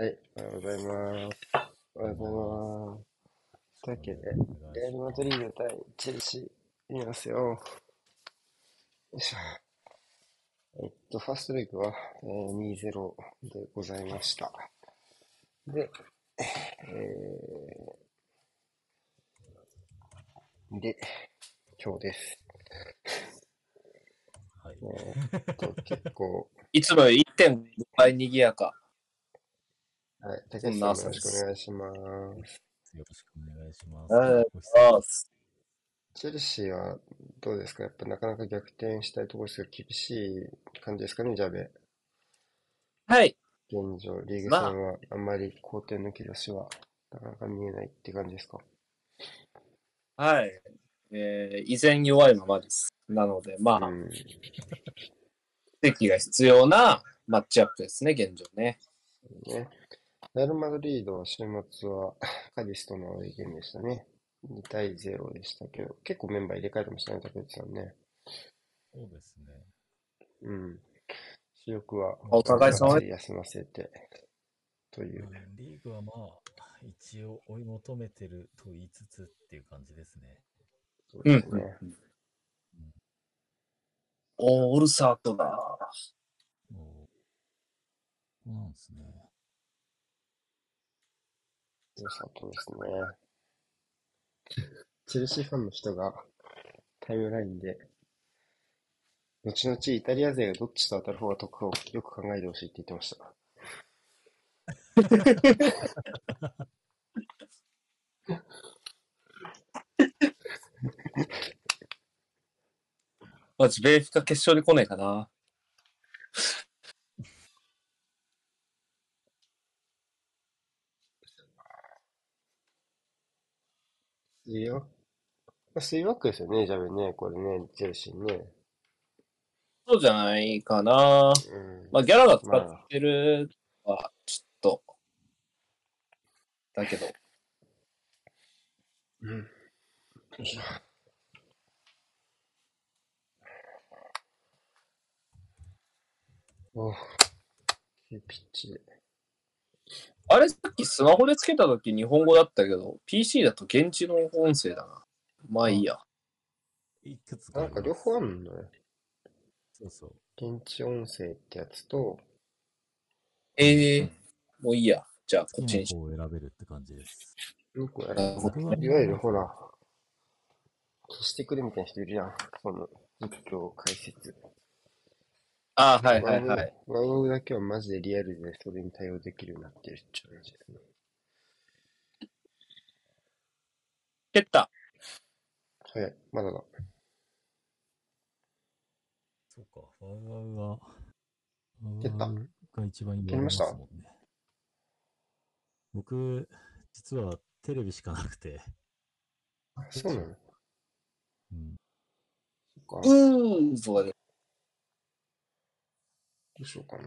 はい、おはようございます。おはようございます。というわけで、レアル・マドリード対チェルシー、いますよ。よいしょ。えっと、ファーストレグは、えー、2-0でございました。で、えー、で、今日です。はい。えーっと、結構、いつもより1.5倍賑やか。はい、竹内さんもよろしくお願いします。よろしくお願いします。ありがとうご質問あすチェルシーはどうですか？やっぱなかなか逆転したいところですが、厳しい感じですかね、ジャベ。はい。現状、リーグまあ戦はあんまり好転の兆しはなかなか見えないって感じですか？はい。えー、依然弱いままです。なので、まあ、うん。敵が必要なマッチアップですね、現状ね。ね。レアル・マドリードは週末は カディスとのゲームでしたね。2対0でしたけど、結構メンバー入れ替えてましたね、竹内さんね。そうですね。うん。主力は、お互い様休ませて、というう。んリーグはまあ、一応追い求めてると言いつつっていう感じですね。そううんですね。。オールサートだ。そうなんですね。良さそうですね。チェルシーファンの人がタイムラインで、後々イタリア勢がどっちと当たる方が得をよく考えてほしいって言ってました。マジ、ベーフか決勝に来ねえかな。スリーワック、スリーワックですよね、ジャベね、これね、チェルシーね。そうじゃないかな。うん。まあ、ギャラが使ってるは、ちょっと、だけど、うん。よいしょお急ピッチで。あれさっきスマホでつけたとき日本語だったけど、PC だと現地の音声だな。まあいいや。いくつかなんか両方あるのね。そうそう。現地音声ってやつと、ええもういいや。じゃあ、こっちにし。好きな方を選べるって感じです。よくやなるほる。どいわゆるほら、消してくれみたいな人いるじゃん。その、実況解説。あはいはいはい。ワウワウだけはマジでリアルでそれに対応できるようになってるって話ですね。蹴った。早い、まだだ。そうか、ワウワウは、ワ蹴ったが一番蹴りました？僕、実はテレビしかなくて、あそうなの？うん、そっか。うーん、そうだね。どうしようかな。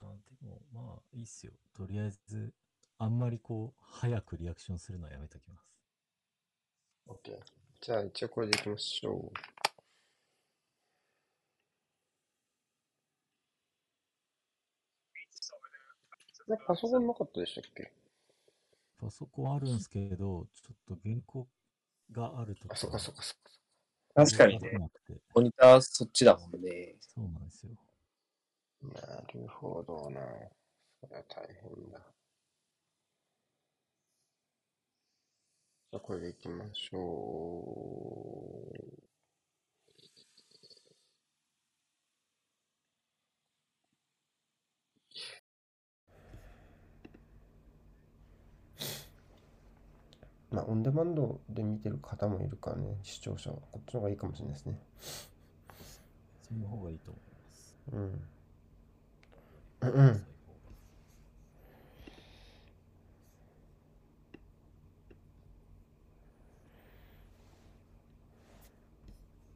あでも、まあ、いいっすよ。とりあえず、あんまりこう、早くリアクションするのはやめときます。OK。じゃあ一応これでいきましょう。えパソコンなかったでしたっけ？パソコンあるんですけど、ちょっと原稿があるとあ、そっかそっかそっか。確かにね。なくてモニターそっちだもんね。そうなんですよ。なるほどな。それは大変だ。じゃあこれでいきましょう。まあ、オンデマンドで見てる方もいるからね、視聴者は。こっちの方がいいかもしれないですね。その方がいいと思います。うん。うんうん。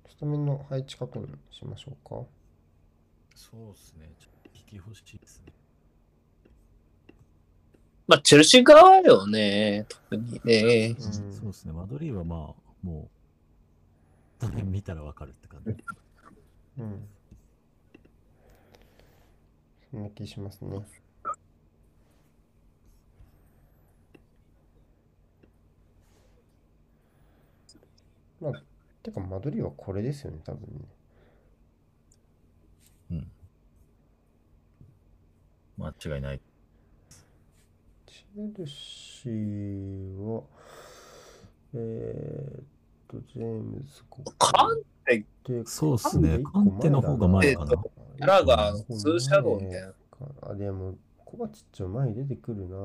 スタメンの配置確認しましょうか。そうですね。ちょっと聞き欲しいですね。まあ、チェルシー側よね。特にね。うんそうですね。マドリーはまあ、もう、画面見たらわかるって感じ。うん。そんな気しますね。まあ、てか、間取りはこれですよね、多分ね。うん。間違いない。チェルシーは、えーっと、ジェームズ、ここカンでそうっすね。カンテの方が前かな。キャラがツーシャドウみたいな。あ、でも、コバチッチは前に出てくるな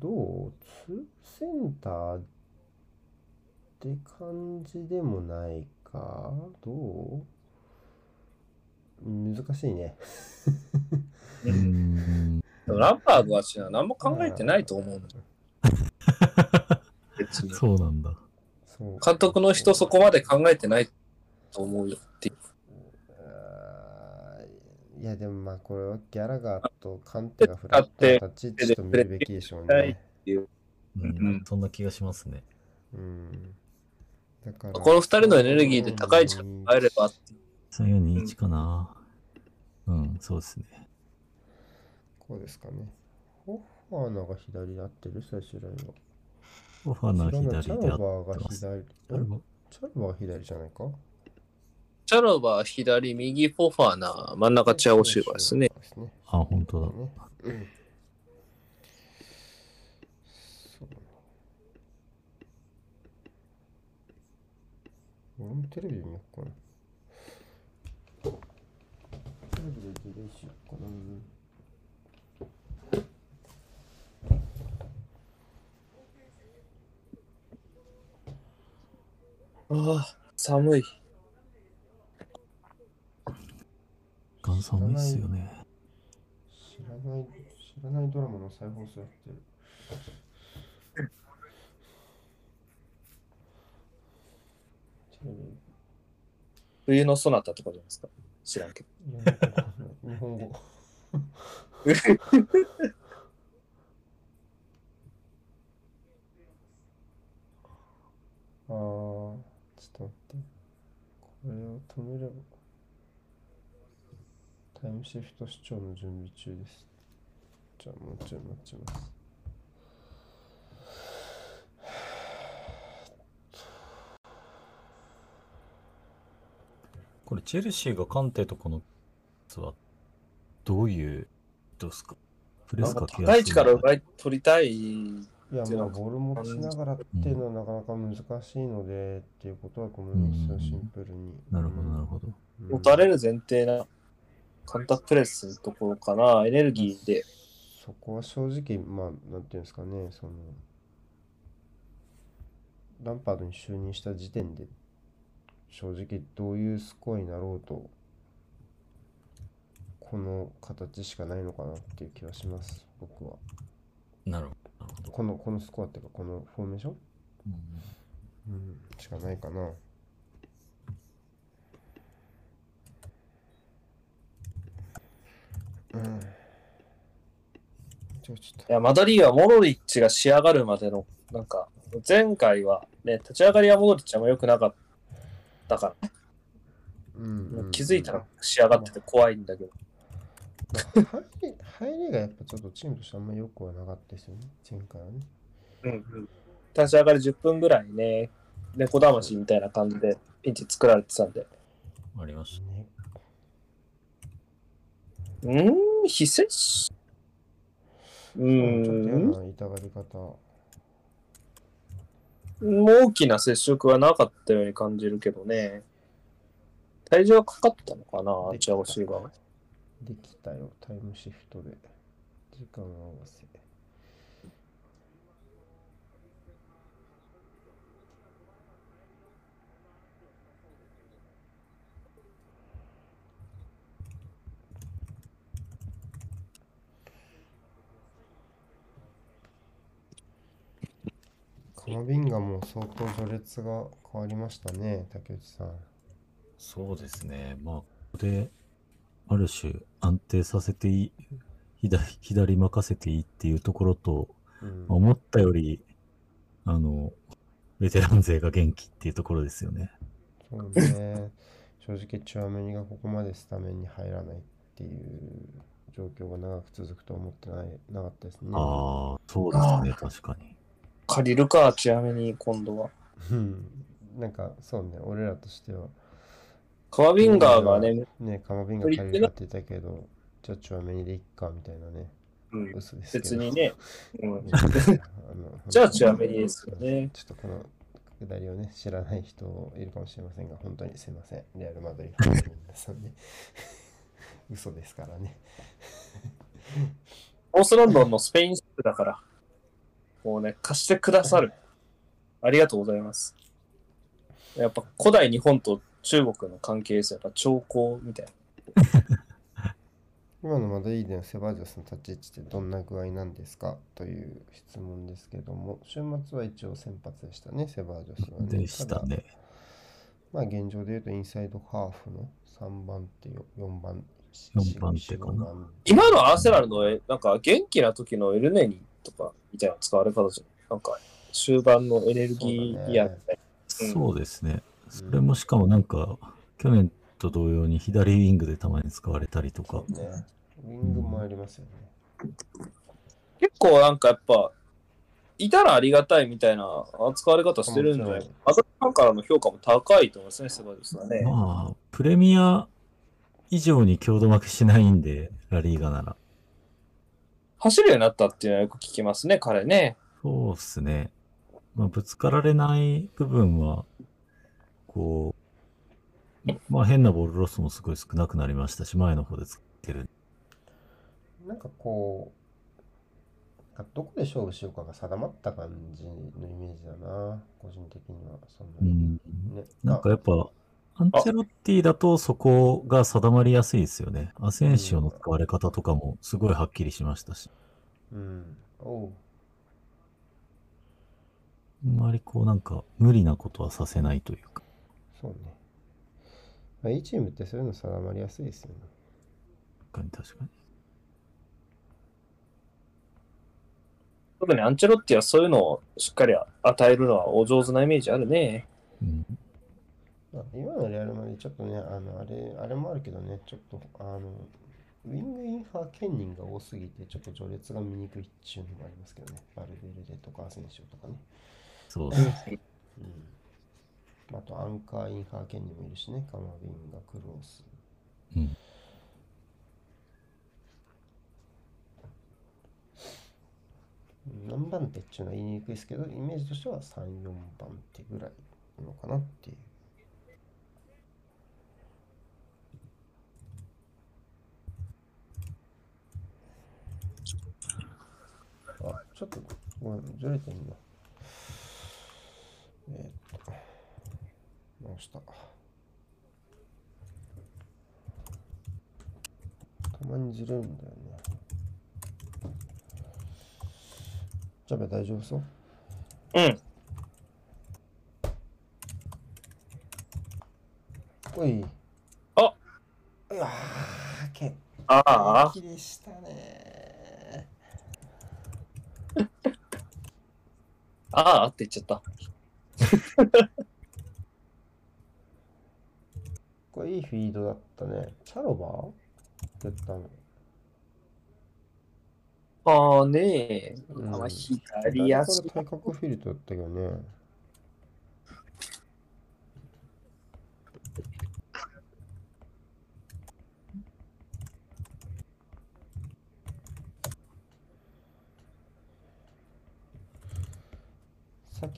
どう？ツーセンターって感じでもないかどう？難しいね。うーん。ランパードはしな何も考えてないと思うの。別に。そうなんだ。監督の人そこまで考えてないと思うよっていう。いや、でもまあ、これはギャラガーとカンテがフラットな立ち位置と見るべきでしょうね。ううんん。そんな気がしますね。うん。だから、この二人のエネルギーで高い位置に入ればって3421かな。うん、そうですね。こうですかね。ホファーナが左で合ってる？最終ラインは。オファーの違うな左であっチャロバーがてます。左。チャロバーが左じゃないか？チャロバー左、右フォファーナ、真ん中チャオシューバーですね。あ、本当だ。ねうんそう俺もテレビで見よっかな。テレビでリレーしよっかな。ああ、寒い。寒いっすよね。知らない、知らないドラマの再放送やってる。冬のソナタとかじゃないですか？知らんけど。日本語。ああ。これを止めれば。タイムシフト視聴の準備中です。じゃあもうちょい待ちます。これ、チェルシーがカンテとこのはどういう、どうですか？プレスか高い位置から奪い取りたい。いや、まあ、ボール持ちながらっていうのはなかなか難しいので、っていうことだと思いますよ、うんシンプルに。なるほど、なるほど。ど打たれる前提な、カンタプレスのところかな、エネルギーで。そこは正直、まあ、なんていうんですかね、その、ランパードに就任した時点で、正直どういうスコアになろうと、この形しかないのかなっていう気はします、僕は。なるほど。この、このスコアっていうか、このフォーメーション、うんうん、しかないかな。うん。ちょいや、マドリーはモロリッチが仕上がるまでの、なんか、前回はね、立ち上がりはモドリッチあんま良くなかったから、うんうん気づいたら仕上がってて怖いんだけど。まあ 入り入りがやっぱちょっとチームとしてあんまり良くはなかったですよね、前回はね。うんうん。立ち上がり10分ぐらいね、猫魂みたいな感じでピンチ作られてたんで。ありましねうーん、非接触うちょっと嫌ん、な痛がり方。大きな接触はなかったように感じるけどね。体重はかかったのかな、できチアゴシーバー。できたよ、タイムシフトで。時間合わせ。カマビンガも相当序列が変わりましたね、竹内さん。そうですね。まあ、で、ある種安定させていい、左左任せていいっていうところと、うん思ったより、あの、ベテラン勢が元気っていうところですよね。そうね。正直チュアメニがここまでスタメンに入らないっていう状況が長く続くと思ってないなかったですね。ああ、そうですね、確かに。借りるか、ちなみに今度は。うんなんかそうね、俺らとしては、カワビンガーがね、ね、カマビンが借りるってたけど、じゃあチュアメニでいっかみたいなね、うん、嘘です。別にね、うんじゃ あチュアメニですよね。ちょっとこのくだりをね、知らない人いるかもしれませんが、本当にすいません。レアル・マドリーファンの皆さんね。嘘ですからね。オースロンドンのスペインシップだから、もうね、貸してくださる。ありがとうございます。やっぱ古代日本と中国の関係ですよ。やっぱ兆候みたいな。今のマドリードのセバージョスの立ち位置ってどんな具合なんですかという質問ですけども、週末は一応先発でしたね、セバージョスはね。でしたね。まあ現状で言うとインサイドハーフの3番手よ、4番、4番手かな4 5番今のアーセナルの、えなんか元気な時のエルネニとかみたいな使われ方じゃん。なんか終盤のエネルギーやみたいうんそうですね。それもしかもなんか、去年と同様に左ウィングでたまに使われたりとか。ね。ウィングもありますよね。な。結構なんかやっぱ、いたらありがたいみたいな扱われ方してるんじゃないもちろんアザファンからの評価も高いと思いますね、セバですはね。まあ、プレミア以上に強度負けしないんで、ラリーガなら。走るようになったっていうのはよく聞きますね、彼ね。そうっすね。まあ、ぶつかられない部分は、こう、まあ変なボールロスもすごい少なくなりましたし、前の方で使ってる。なんかこう、どこで勝負しようかが定まった感じのイメージだな、個人的には。そんなにうん。ね、なんかやっぱ、アンチェロッティだとそこが定まりやすいですよね。アセンシオの使われ方とかもすごいはっきりしましたし。うん。おうあんまりこうなんか無理なことはさせないというか。そうね。まあ、いいチームってそういうの定まりやすいですよね。確かに確かに。特にアンチェロッティはそういうのをしっかり与えるのはお上手なイメージあるね。うん。まあ、今のレアルマでちょっとね、あの、あれ、あれもあるけどね、ちょっと、あの、ウィングインファー兼任が多すぎて、ちょっと序列が見にくいっていうのもありますけどね。バルベルデとかアセンシオとかね。そうです。うん。あと、アンカーインファー兼任もいるしね。カマビンがクロース。うん。何番手っていうのは言いにくいですけど、イメージとしては3、4番手ぐらいなのかなっていう。あ、ちょっと、ごめん、ずれてんな。えーっと、直した。たまにずれるんだよね。ジャベ大丈夫そう？うん。おい。あいやー、結ああ、構でしたね。ああって言っちゃった。これいいフィードだったね。チャロバ？ーやったの。ああねえ。うんあ左足対角フィルトだったけどね。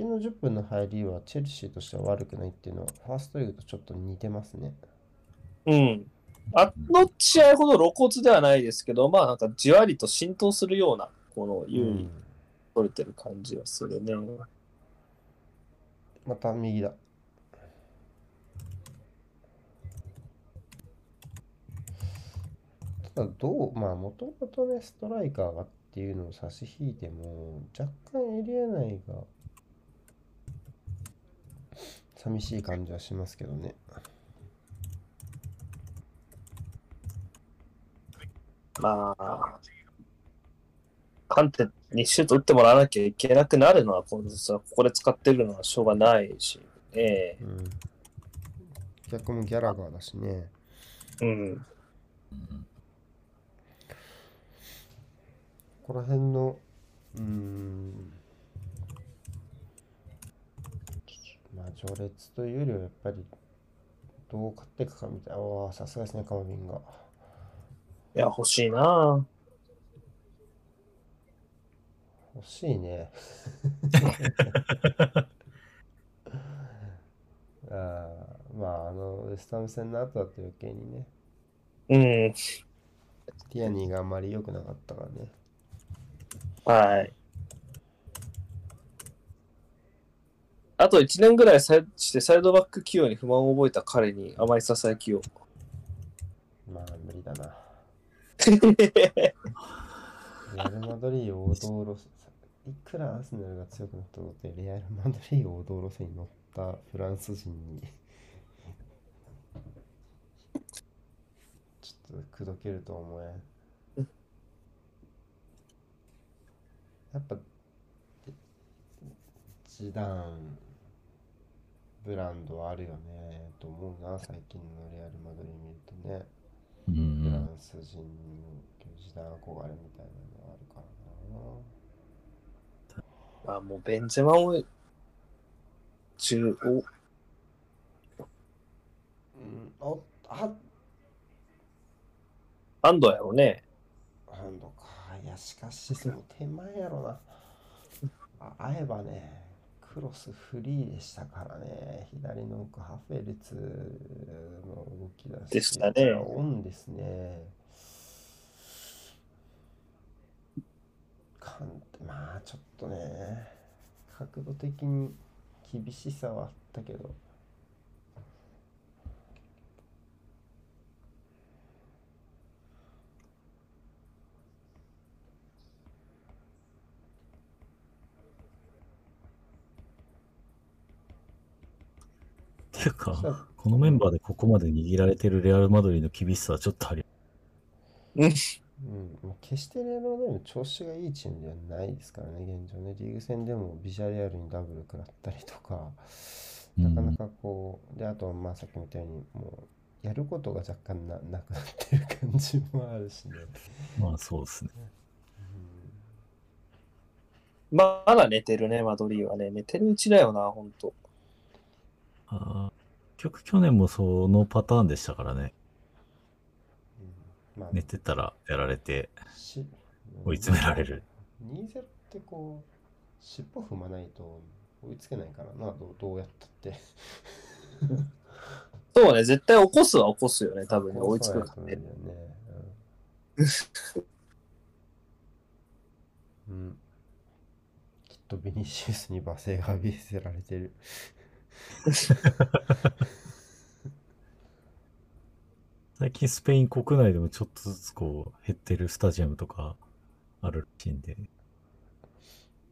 先の10分の入りはチェルシーとしては悪くないっていうのはファーストリーグとちょっと似てますね。うん。あの試合ほど露骨ではないですけど、まあなんかじわりと浸透するような、この優位に取れてる感じはするね。また右だ。ただどう、まあもともとね、ストライカーがっていうのを差し引いても、若干エリア内が寂しい感じはしますけどね。まあ、カンテにシュート打ってもらわなきゃいけなくなるのは、こここで使ってるのはしょうがないし、ね。うん。逆もギャラガーだしね。うん。ここら辺の、うーん、まあ、序列というよりはやっぱり、どう買っていくかみたいな。おーさすがですね、カマビンが。いや、欲しいな欲しいね。あーまあ、あの、ウェスタム戦の後だと余計にね、うん。ティアニーがあんまり良くなかったからね。はい。あと1年ぐらいサイしてサイドバック起用に不満を覚えた彼に甘いささやきを。まあ、無理だな。レアル・マドリー王道路線、いくらアーセナルが強くなったとって、レアル・マドリー王道路線に乗ったフランス人に、ちょっと口説けると思えん。やっぱ、ジダン、ブランドはあるよね、と思うな、最近のレアル・マドリー見るとね。うんうフラん。ンス人の時代憧れみたいなのがあるからな。まあもうベンゼマも中おうん、おあ安藤やろね。ハンドか。いや、しかし、その手前やろな。あ会えばね、クロスフリーでしたからね。左の奥、ハフェルツの動きだし。でしたねオンですね。かんまあ、ちょっとね、角度的に厳しさはあったけど。ていうか、このメンバーでここまで握られてるレアル・マドリーの厳しさはちょっとあり、うん、もう決してレアル・マドリーも調子がいいチームではないですからね、現状ね。リーグ戦でもビジャレアルにダブル食らったりとか、なかなかこう、で、あと、まあさっきみたいに、もう、やることが若干ななくなってる感じもあるしね。まあそうですね。まだ寝てるね、マドリーはね。寝てるうちだよな、ほんと。あー。結局去年もそのパターンでしたからね。うん。まあ、寝てたらやられて、し追い詰められる。2-0ってこう、尻尾踏まないと追いつけないからな、どうどうやったって。そうね、絶対起こすは起こすよね、多分ね、追いつくからね。そうん。きっとビニシウスに罵声が浴びせられてる。最近スペイン国内でもちょっとずつこう減ってるスタジアムとかあるらしいんで、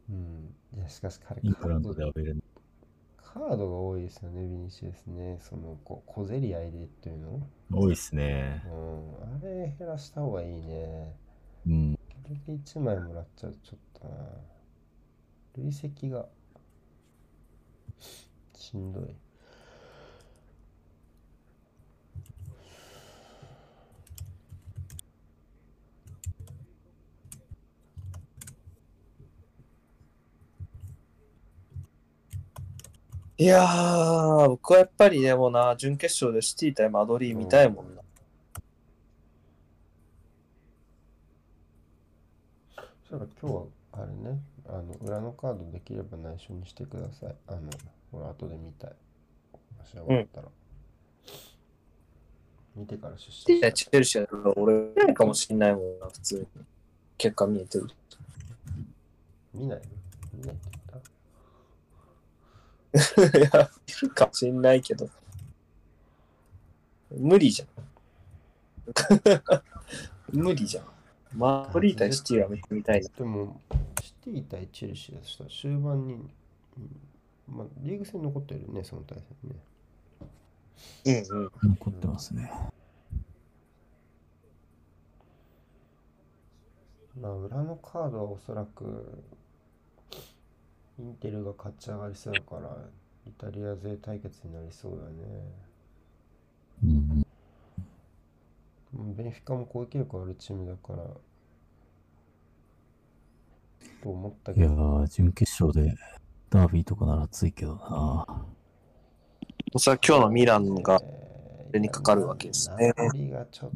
うん。いや、しかし彼イングランドカードでアベレカードが多いですよね、ビニシウスね。その、こう小競り合いでっていうの？多いっすね。うん。あれ減らした方がいいね。うん。これで1枚もらっちゃうとちょっとな。累積がしんどい。いやー、僕はやっぱりでもな、準決勝でシティ対マドリー見たいもんな。そういえば今日はあれね、あの裏のカードできれば内緒にしてください。あの、ほら、後で見たい。もし終わったら。見てから出社。チェルシーだと俺見ないかもしんないもんな、普通に。結果見えてる。見ない？見ないって言っ いや、いるかもしんないけど。無理じゃん。無理じゃん。マドリー対シティは見てみたいな。たでも、シティ対チェルシーだとしたら終盤に、うんまあ、リーグ戦残ってるね、その対戦ね。うんうん。残ってますね。まあ、裏のカードはおそらく、インテルが勝ち上がりそうだから、イタリア勢対決になりそうだね。うんベンフィカも攻撃力あるチームだから、と思ったいやけど、ー、準決勝でダービーとかなら熱いけどな。それは今日のミランが、えーこれにかかるわけですねナポリがちょっ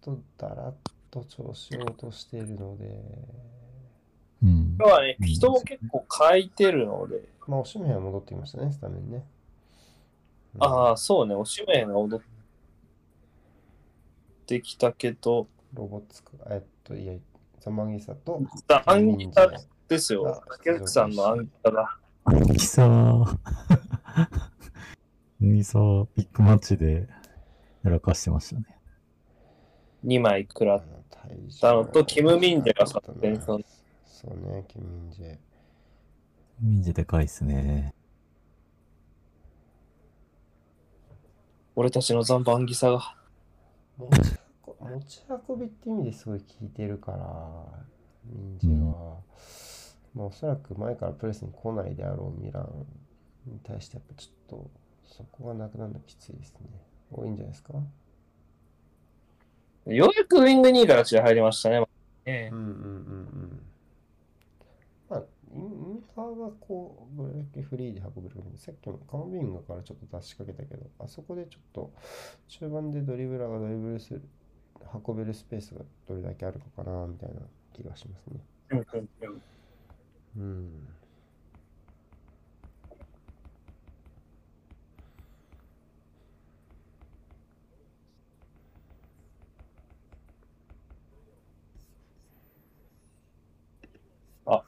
とだらっと調子を落としているので、うん。今日はね、うん人も結構書いてるので、まあ、おしめは戻ってきましたね、スタメンね。ああ。あ、そうね、おしめが踊ってきたけど、ロボツク、えっと、いや、ザマギサと、だアンギタですよあ。竹内さんのアンギタだ。キサー。キサー、ビッグマッチでやらかしてましたね。2枚食らっ体重たのと、キム・ミンジェがさ、前そう走そうね、キム・ミンジェ。ミンジでかいっすね。俺たちの残番ギサが。持ち運持ち運びって意味ですごい効いてるから、ミンジェは、まあおそらく前からプレスに来ないであろうミランに対してやっぱちょっとそこがなくなるのはきついですね。多いんじゃないですか？ようやくウィング2位から試合入りましたね。えうんうんうんうん。まあ、インターがこう、どれだけフリーで運べるか、さっきもカマビングからちょっと出しかけたけど、あそこでちょっと中盤でドリブラーがドリブルする、運べるスペースがどれだけあるのかな、みたいな気がしますね。うんうんうんうん。あ。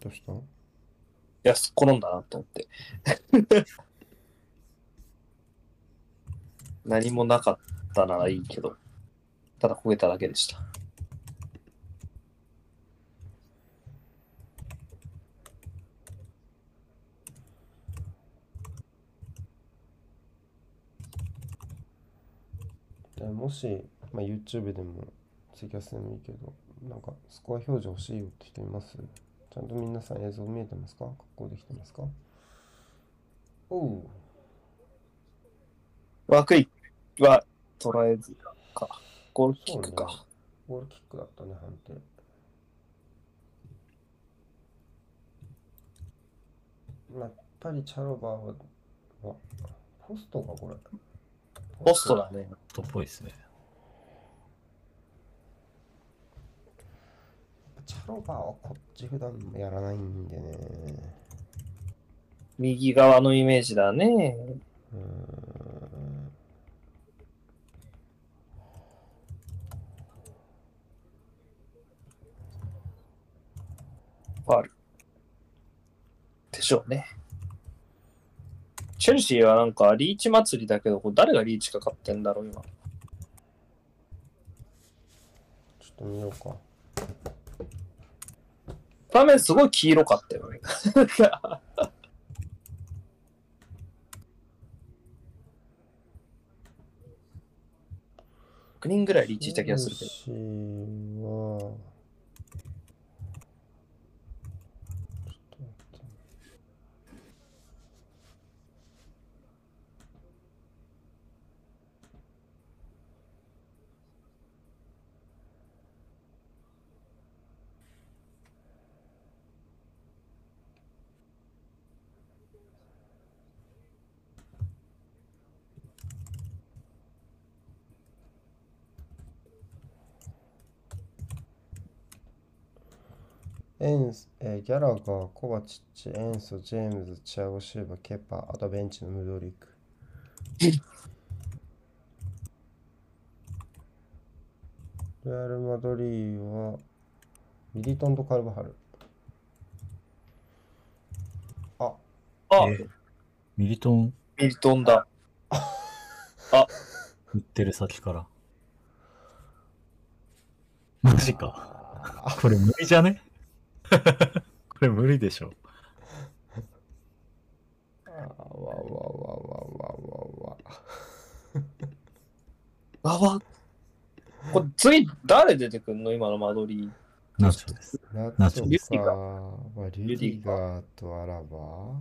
どうした？いや、すっ転んだなと思って。何もなかったならいいけど、ただ焦げただけでした。もし、まあ、YouTube でもツイキャスでもいいけど、なんかスコア表示欲しいよって人います？ちゃんと皆さん映像見えてますか？格好できてますか？おう。枠いは捉えずか。ゴールキックそうねか。ゴールキックだったね、判定。まあ、やっぱりチャロバーは、あポストか、これ。ポストだね。とっぽいですね。チャロバーはこっち普段やらないんでね。右側のイメージだね。うーん。ファール。でしょうね。チェルシーはなんかリーチ祭りだけど、誰がリーチかかってんだろう、今。ちょっと見ようか。画面すごい黄色かったよね。なんか6人ぐらいリーチした気がするけど。チェルシーは、ちょっと待ってエンス、えーギャラガー、コバチッチ、エンソ、ジェームズ、チアゴ・シューバ、ケパ、あとベンチのムドリク。レアル・マドリーは、ミリトンとカルバハル。あ、あ、えミリトン？ミリトンだ。売ってる先から。マジか。これ無理じゃね？これ無理でしょ。あわわわわわわ わ。あわ。これ次誰出てくんの？今のマドリー。ナチョです。ナナチョチョかリュディガはリュディガーとアラバ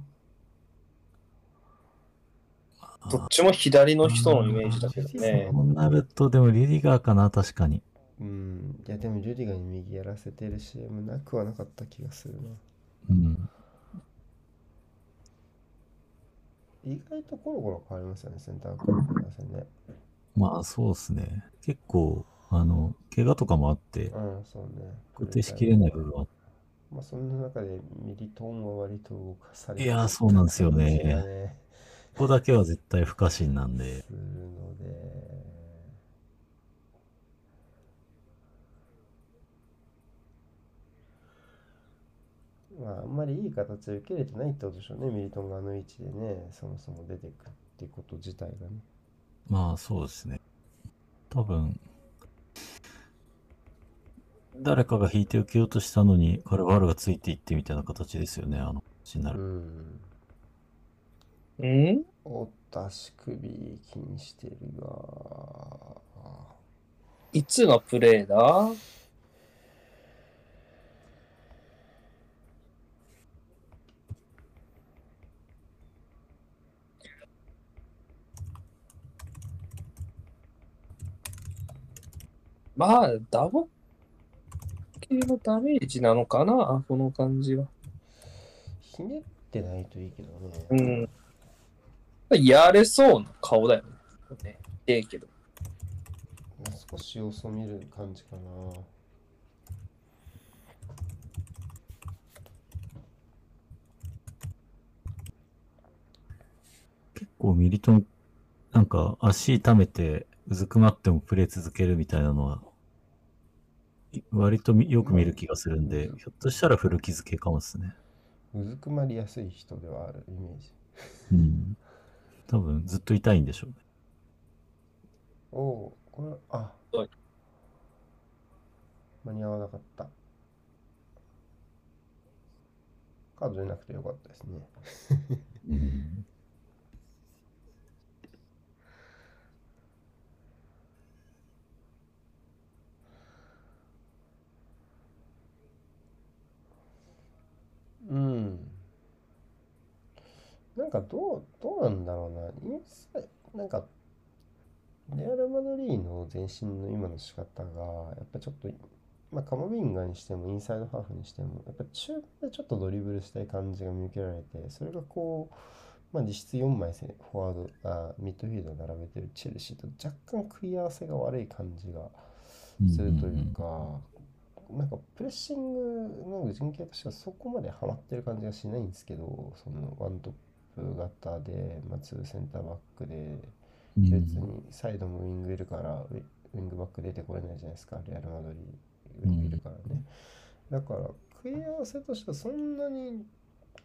どっちも左の人のイメージだけどね。そうなると、でもリュディガーかな、確かに。うん。いや、でもジュディガーに右やらせてる試合もなくはなかった気がするな。うん。意外とコロコロ変わりますよね、センターバックの戦ね。まあ、そうですね。結構、あの、怪我とかもあって、うん、そうね。固定しきれない部分はあってまあ、そんな中でミリトンは割と動かされいやーそうなんですよねねここだけは絶対不可侵なんで。するので。まあ、あんまりいい形で受け入れてないってことでしょうね、ミリトンがあの位置でね、そもそも出てくってこと自体がね。まあ、そうですね。多分、誰かが引いて受けようとしたのに、カルバールがついていってみたいな形ですよね、あの、になうる。ん。うんおった足首気にしてるが。いつのプレー？だまあ、ダボ系のダメージなのかなこの感じは。ひねってないといいけどね。うん。やれそうな顔だよね。ねええけど。少し様子を見る感じかな。結構ミリトン、なんか足痛めて、うずくまってもプレー続けるみたいなのは、い割とみよく見る気がするんで、ひょっとしたら古傷系かもですね。うずくまりやすい人ではあるイメージ。うん。多分ずっと痛いんでしょうね。おおー、これ、あはい間に合わなかった。カード出なくてよかったですね。うん。うん。なんかどう、どうなんだろうな。インサイなんか、レアル・マドリーの前進の今の仕方が、やっぱちょっと、まあ、カマビンガにしても、インサイドハーフにしても、やっぱ中盤でちょっとドリブルしたい感じが見受けられて、それがこう、まあ、実質4枚フォワード、あ、ミッドフィールド並べてるチェルシーと若干食い合わせが悪い感じがするというか、なんかプレッシングの陣形としてはそこまでハマってる感じがしないんですけど、そのワントップ型で、まあ、ツーセンターバックで、うん別にサイドもウィングいるから、ウィングバック出てこれないじゃないですか、レアル・マドリー、ウィングいるからね。だから、食い合わせとしてはそんなに、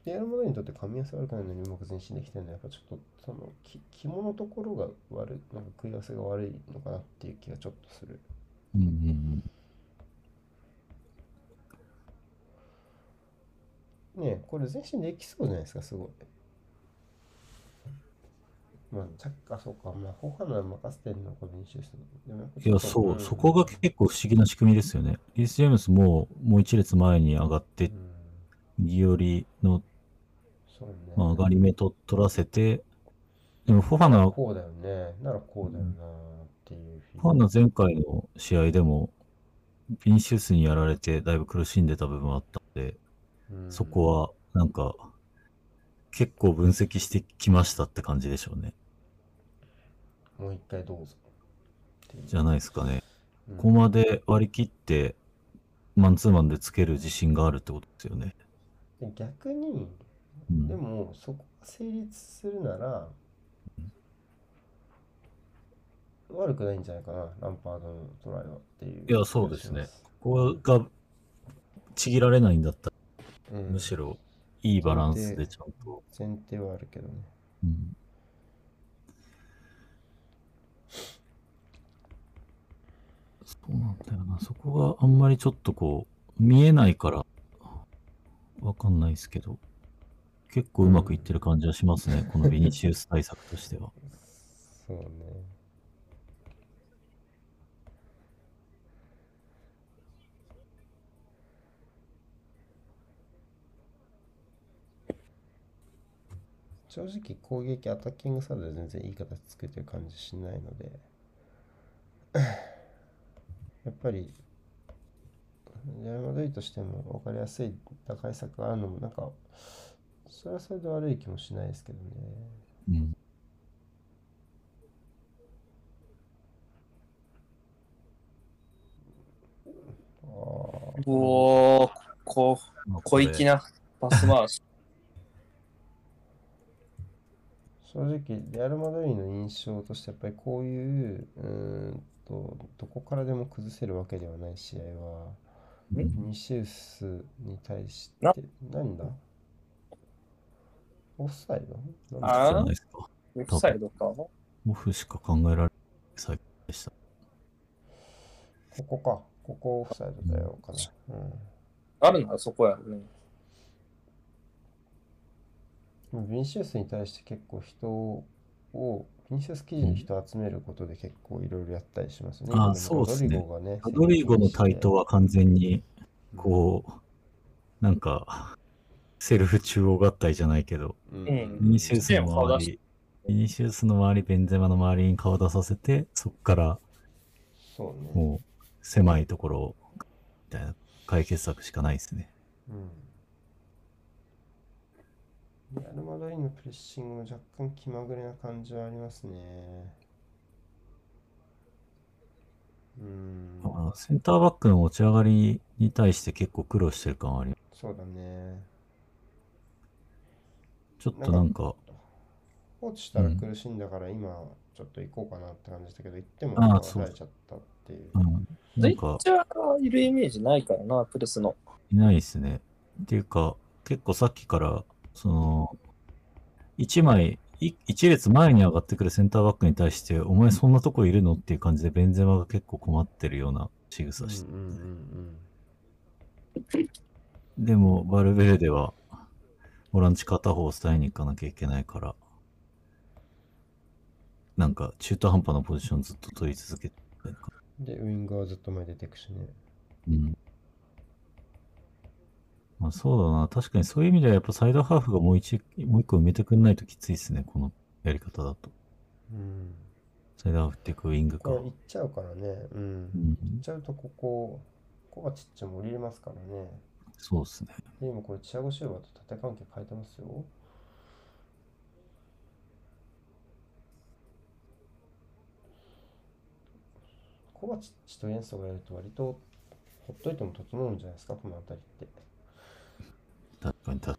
レアル・マドリーにとって噛み合わせ悪くないのにうまく前進できてるのは、やっぱちょっと、その、き肝のところが悪い、なんか食い合わせが悪いのかなっていう気がちょっとする。うんうんねえ、これ前進できそうじゃないですか、すごい。まあ、若干そうか、まあ、フォファナ任せてるのか、練習するの。でもやっぱいや、そう、んそこが結構不思議な仕組みですよね。リース・ジェームスももう一列前に上がってう、ん右寄りの、そうね。まあ、上がり目と取らせて、でもフォファナ、フこうだよね。ならこうだよなっていうフィォファナ前回の試合でも、ビニシウスにやられてだいぶ苦しんでた部分はあったんで、うんそこはなんか、結構分析してきましたって感じでしょうね。もう一回どうぞ。じゃないですかね。うんここまで割り切って、マンツーマンでつける自信があるってことですよね。で逆に、うんでも、そこが成立するなら、悪くないんじゃないかな、ランパードのトライはっていう。いやそうですねここがちぎられないんだったら、うん、むしろいいバランスでちゃんと。前提はあるけどね。うんそうなんだよな。そこがあんまりちょっとこう、見えないから、わかんないですけど、結構うまくいってる感じはしますね。このビニシウス対策としては。そうね。正直攻撃アタッキングサードで全然いい形作ってる感じしないので やっぱりレアル・マドリードとしても分かりやすい打開策があるのもなんかそれはそれで悪い気もしないですけどねうん。おー、こう、まあ小粋なパス回し。正直レアル・マドリードの印象としてやっぱりこういううーんとどこからでも崩せるわけではない試合はニシウスに対してな？なんだ？オフサイド？あだじゃないですか？オフサイドか？オフしか考えられない最高でした。ここか。ここオフサイドだよかな、あるならそこやろね。うん、ビニシウスに対して結構人をビニシウス記事に人を集めることで結構いろいろやったりしますよね。あ今でもそうっすねロドリゴがね。ロドリゴの台頭は完全に、うん、こう、なんか、セルフ中央合体じゃないけど、うん、うんビニシウスの周り、ビニシウスの周り、ベンゼマの周りに顔出させて、そこからそうね。もう狭いところを、みたいな解決策しかないですね。うん。レアル・マドリードのプレッシングも若干気まぐれな感じはありますね。うん。まあセンターバックの持ち上がりに対して結構苦労してる感はあります。そうだね。ちょっとなんか、放置したら苦しんだから今ちょっと行こうかなって感じだけど、行ってもああ取られちゃったっていう。うん、なんかスイッ、チャーいるイメージないからな、プレスの。いないですね。っていうか、結構さっきから、その、一枚、い一列前に上がってくるセンターバックに対して、お前そんなとこいるの？っていう感じで、ベンゼマが結構困ってるような仕草して、うんうんうんでも、バルベルデは、ボランチ片方を伝えに行かなきゃいけないから、なんか、中途半端なポジションずっと取り続けて。で、ウイングはずっと前出てくしね。うん。まあそうだな。確かにそういう意味ではやっぱサイドハーフがもう一、もう一個埋めてくんないときついですね。このやり方だと。うん。サイドハーフっていうかウイングか。これ行っちゃうからね。うん。うん行っちゃうとここ、ここがちっちゃも降りれますからね。そうですね。で、今これチアゴシューバーと縦関係変えてますよ。コバチッチとエンソがやると割とほっといても整うんじゃないですか、この辺りって。確かに確か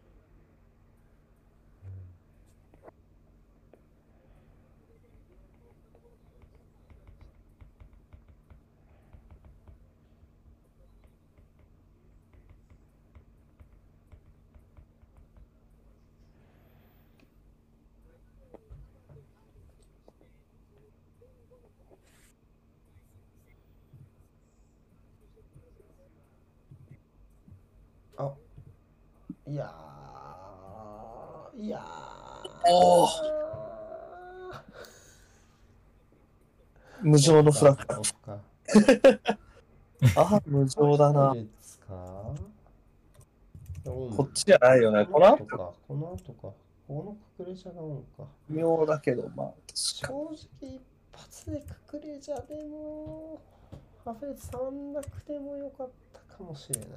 あいやー、いやおー無情のフラッグ。そっか。あ、無情だなここっちじゃないよね。この後か。この後か。この隠れじゃがオンか。妙だけど、まあ、正直一発で隠れじゃでも、ハフェツ触んなくてもよかったかもしれない。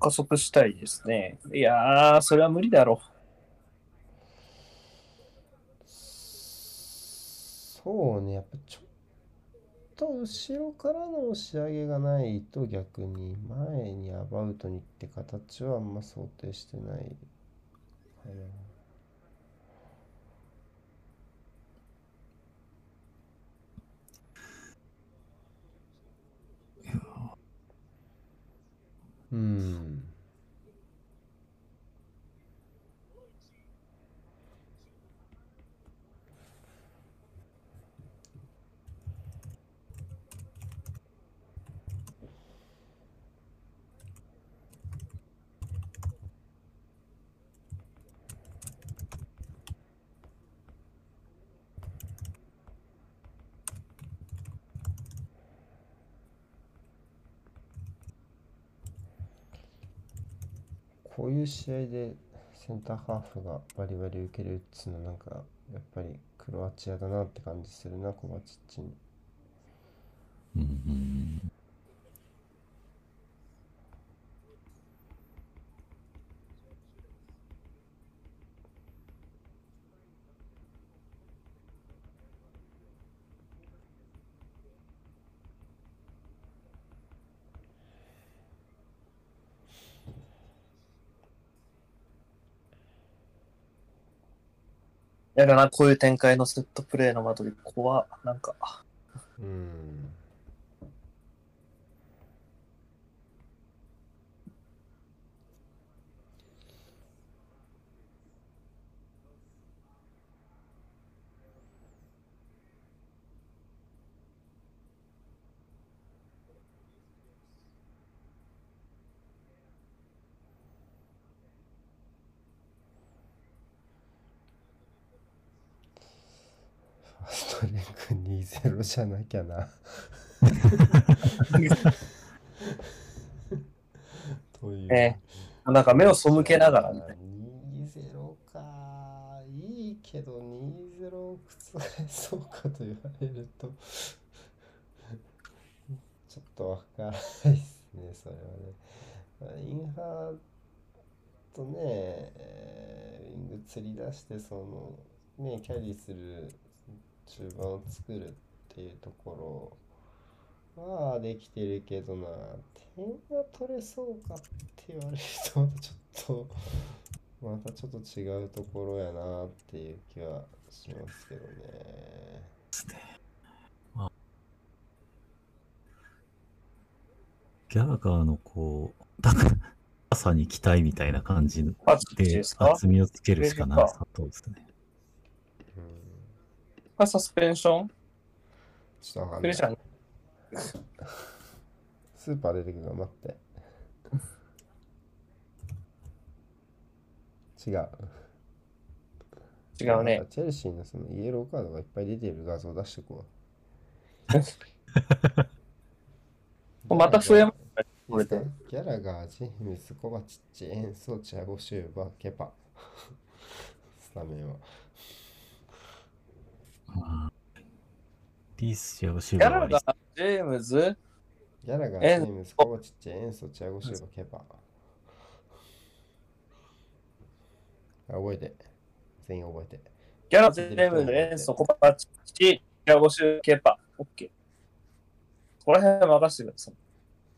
加速したいですね。いやー、それは無理だろうそうね、やっぱちょっと後ろからの押し上げがないと逆に前にアバウトにって形はあんま想定してないはい。うん。こういう試合でセンターハーフがバリバリ受けるっつうのなんかやっぱりクロアチアだなって感じするなコバチッチに。うんうん。やだな、こういう展開のセットプレーの間取り、怖なんか、うん。ストレッグ2-0じゃなきゃな。という。えなんか目を背けながらみたいな。2-0か。いいけど2-0を覆そうかと言われるとちょっとわからないですねそれはね。まあインハーとね、えーウィング釣り出してそのねキャリーする中盤を作るっていうところはできてるけどな点が取れそうかって言われるとまたちょっとまたちょっと違うところやなっていう気はしますけどね。ギャラガーのこう、高さに期待みたいな感じで厚みをつけるしかなさそうですね。うんこれサスペンションちょっとわかんない。クリスチャン スーパー出てくるの待って。違う。違うね。なん。かチェルシーのそのイエローカードがいっぱい出てる画像出してこう。また増えまこれでギャラガー、ジェームス、コバチッチ、エンソ、チアゴシューバ、ケパ。スタメンは。まあリース・ジャゴシュギャーバーはラがジェームズ、ギャラガー、ジェームス、コバチッチ、エンソ、チアゴシューバ、ケパ。あ覚えて。全員覚えて。ギャラ、ジェームズ、エンソ、コパチ、キャゴシュ、ケパ。オッケー。ここら辺任せてください。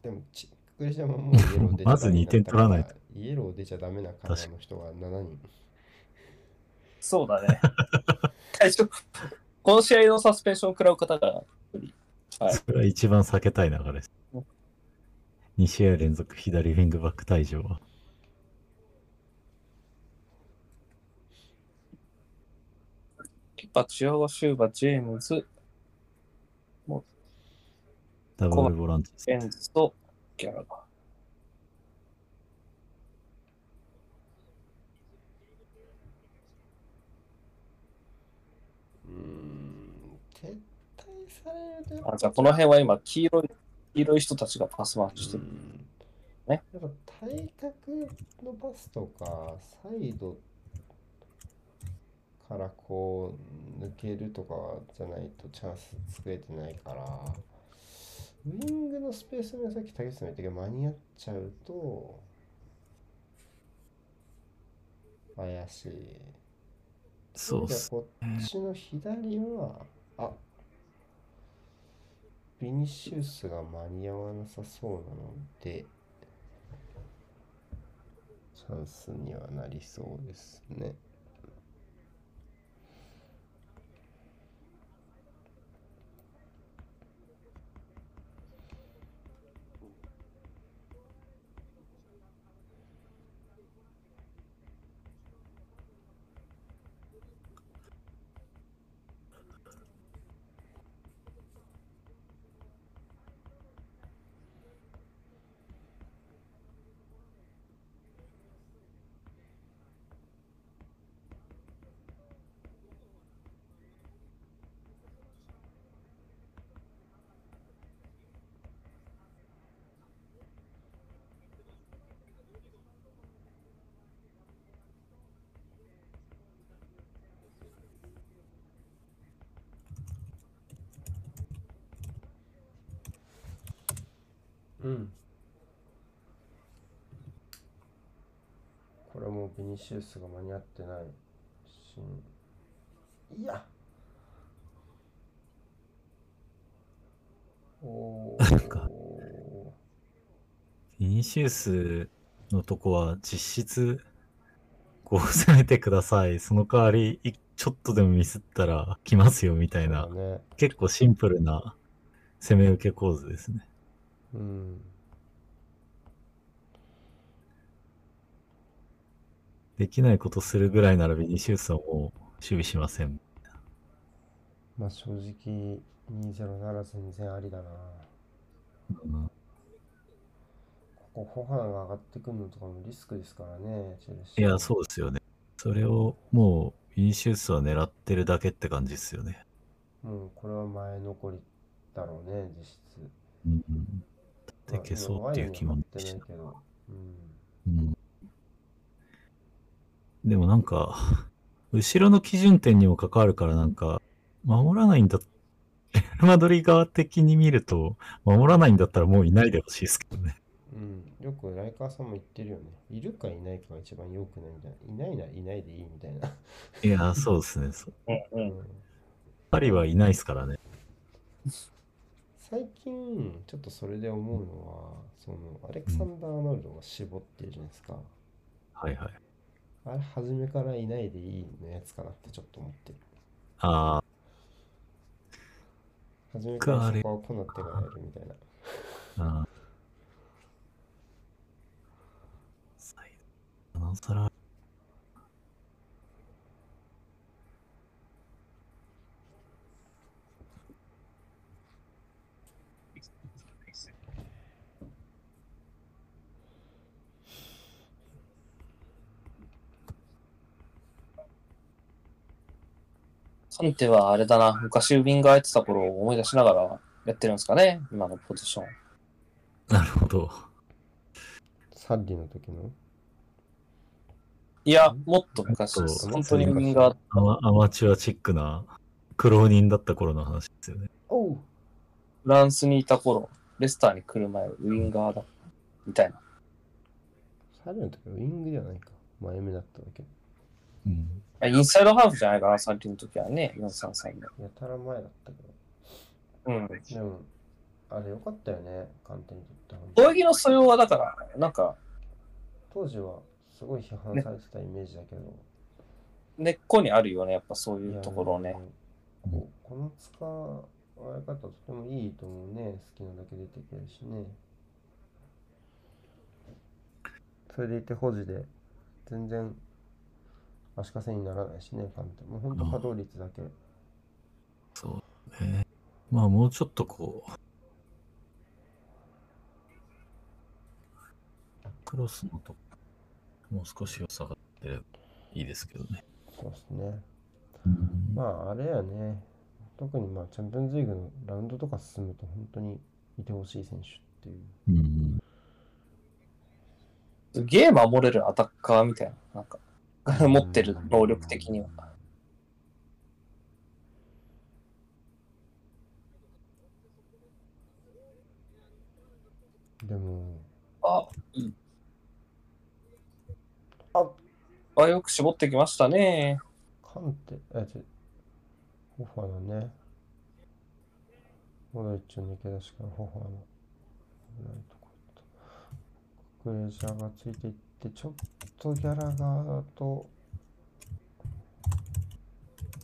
でも、ちクリスチャンももうイエロー出ちゃまず二点取らないとイエロー出ちゃダメなカラーの人が7人。そうだね。最初、この試合のサスペンションを食らう方がはい。それは一番避けたい流れですうん。2試合連続左ウィングバック退場は。ケパ、チアゴシューバ、ジェームズ、ダブルボランチですエンズとギャラが。うーん、撤退されるとやっぱあじゃあこの辺は今、黄色い、黄色い人たちがパス回ししてる。ねやっぱ体格のパスとかサイドからこう抜けるとかじゃないとチャンス作れてないからウィングのスペースがさっき竹内さんが言ったけど間に合っちゃうと怪しい。そうっす。こっちの左は、あビニシウスが間に合わなさそうなので、チャンスにはなりそうですね。ビニシウスが間に合ってないし。いやおなんかー。ビニシウスのとこは実質、こう攻めてください。その代わり、いちょっとでもミスったら来ますよみたいな、ね。結構シンプルな攻め受け構図ですね。うん。できないことするぐらいならビニシウスはもう守備しません。まあ正直2-0なら全然ありだな。うんここ、フォハンが上がってくるのとかもリスクですからね。いや、そうですよね。それをもうビニシウスは狙ってるだけって感じですよね。もうこれは前残りだろうね、実質。うんうん。で消そうっていう気もまあしないけど。うん。うんでもなんか、後ろの基準点にも関わるからなんか、守らないんだ、レアルマドリー側的に見ると、守らないんだったらもういないでほしいですけどね。うん、よくライカーさんも言ってるよね。いるかいないかが一番良くないみたいな。いないならいないでいいみたいな。いや、そうですね。そううんうん。うんパリはいないですからね。最近、ちょっとそれで思うのは、その、アレクサンダー・アーノルドが絞ってるじゃないですか。はいはい。あれ、初めからいないでいいのやつかなってちょっと思ってる。ああ、初めからそこはコナテがやるみたいな。ああ。サイドなおさら、カンテはあれだな、昔ウィンガーやってた頃を思い出しながらやってるんですかね、今のポジション。なるほど。サッリの時の？いや、もっと昔です。と本当にウィンガー、アマアマチュアチックな苦労人だった頃の話ですよね。おうフランスにいた頃、レスターに来る前、ウィンガーだ、みたいな。サッリの時はウィングではないか。前目だっただけ。うん。あインサイドハーフじゃないかな、サッリの時はね、433で。やたら前だったけうん。ど。でも、あれ良かったよね、簡単にとって本当に攻撃の素養はだから、なんか、当時はすごい批判されてたイメージだけど、根っこにあるよね、やっぱそういいうやところをね。ここの使われ方とてもいいと思うね。好きなだけ出てくるしね。それでいて保持で全然足かせにならないしね、簡単。もう本当稼働率だけ。そうね。まあもうちょっとこう、クロスのとこ、もう少し良さが出ればいいですけどね。そうですね。うんまああれやね。特にまあチャンピオンズリーグのラウンドとか進むと本当にいてほしい選手っていう。うんすげえ守れるアタッカーみたいな、なんか、持ってる能力的には。でも、あ、いい。ああ、よく絞ってきましたね。カンテ、あ、違う、ホファーだね。モドリッチの抜け出しからホファーの危ないところと。クレジャーがついていって、ちょっとギャラガーと、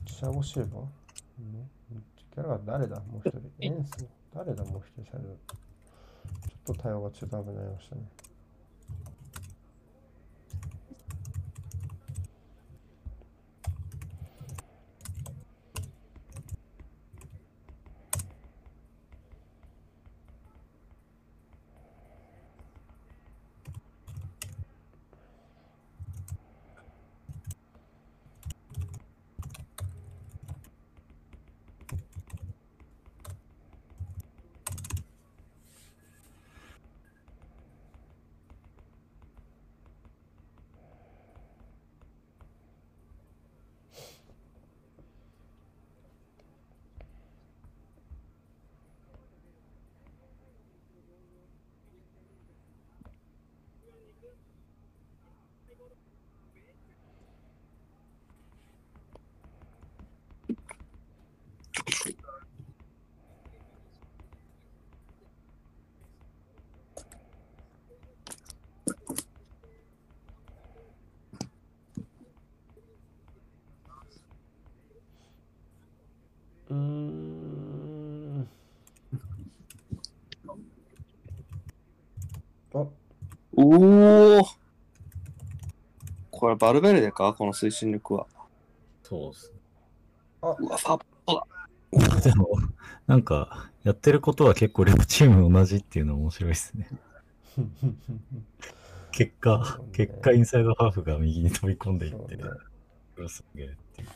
シャゴシルバ？ー、ね、ギャラガー誰だ？もう一人。エンス？誰だ？もう一人サイド。ちょっと対応が中途半端になりましたね。おおこれバルベルデか？この推進力は。そうですね。うわ、サッポだ。でも、なんか、やってることは結構両チーム同じっていうのは面白いですね。結果結果インサイドハーフが右に飛び込んでいって、クロス上げるっていう。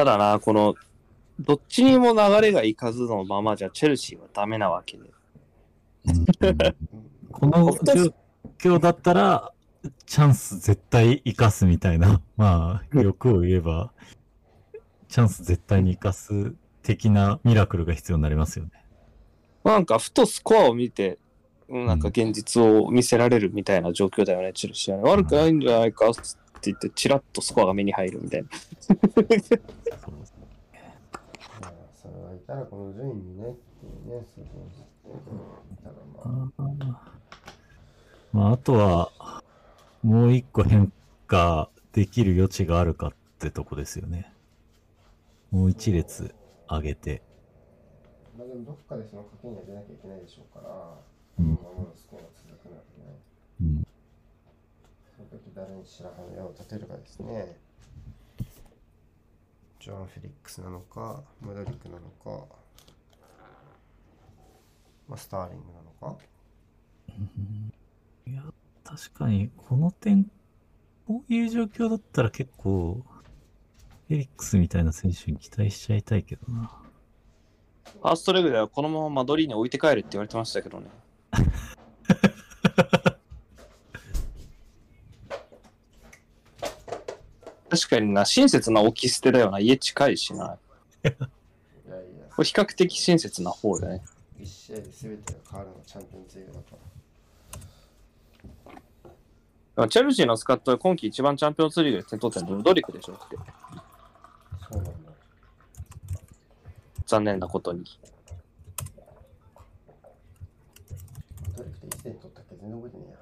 ただな、この、どっちにも流れがいかずのままじゃチェルシーはダメなわけで。この状況だったら、チャンス絶対生かすみたいな、まあ、欲を言えば、チャンス絶対に生かす的なミラクルが必要になりますよね。なんか、ふとスコアを見て、うんなんか現実を見せられるみたいな状況だよね、チェルシーはね。悪くないんじゃないかって言って、チラッとスコアが目に入るみたいな。それはいたらこの順位にねっていうね、そうそうそう。ただまあ、まあ、あとは、もう一個変化できる余地があるかってとこですよね。もう一列上げて。まあでもどっかでその賭けには出なきゃいけないでしょうから、うん。その時誰に白羽の矢を立てるかですね。ジョアン・フェリックスなのか、ムドリックなのか、まあ、スターリングなのか。いや、確かに、この点、こういう状況だったら結構、フェリックスみたいな選手に期待しちゃいたいけどな。ファーストレグではこのままマドリーに置いて帰るって言われてましたけどね。確かにな、親切な置き捨てだよな。家近いしな。いやいや、これ比較的親切な方だね。一試合で全てが変わるのがチャンピオンズリーグだから。でもチェルシーのスカットは今季一番チャンピオンズリーグで点取ってるのルドリックでしょって。そうなんだ。残念なことに。どれって1点取ったっけ全然覚えてねえや。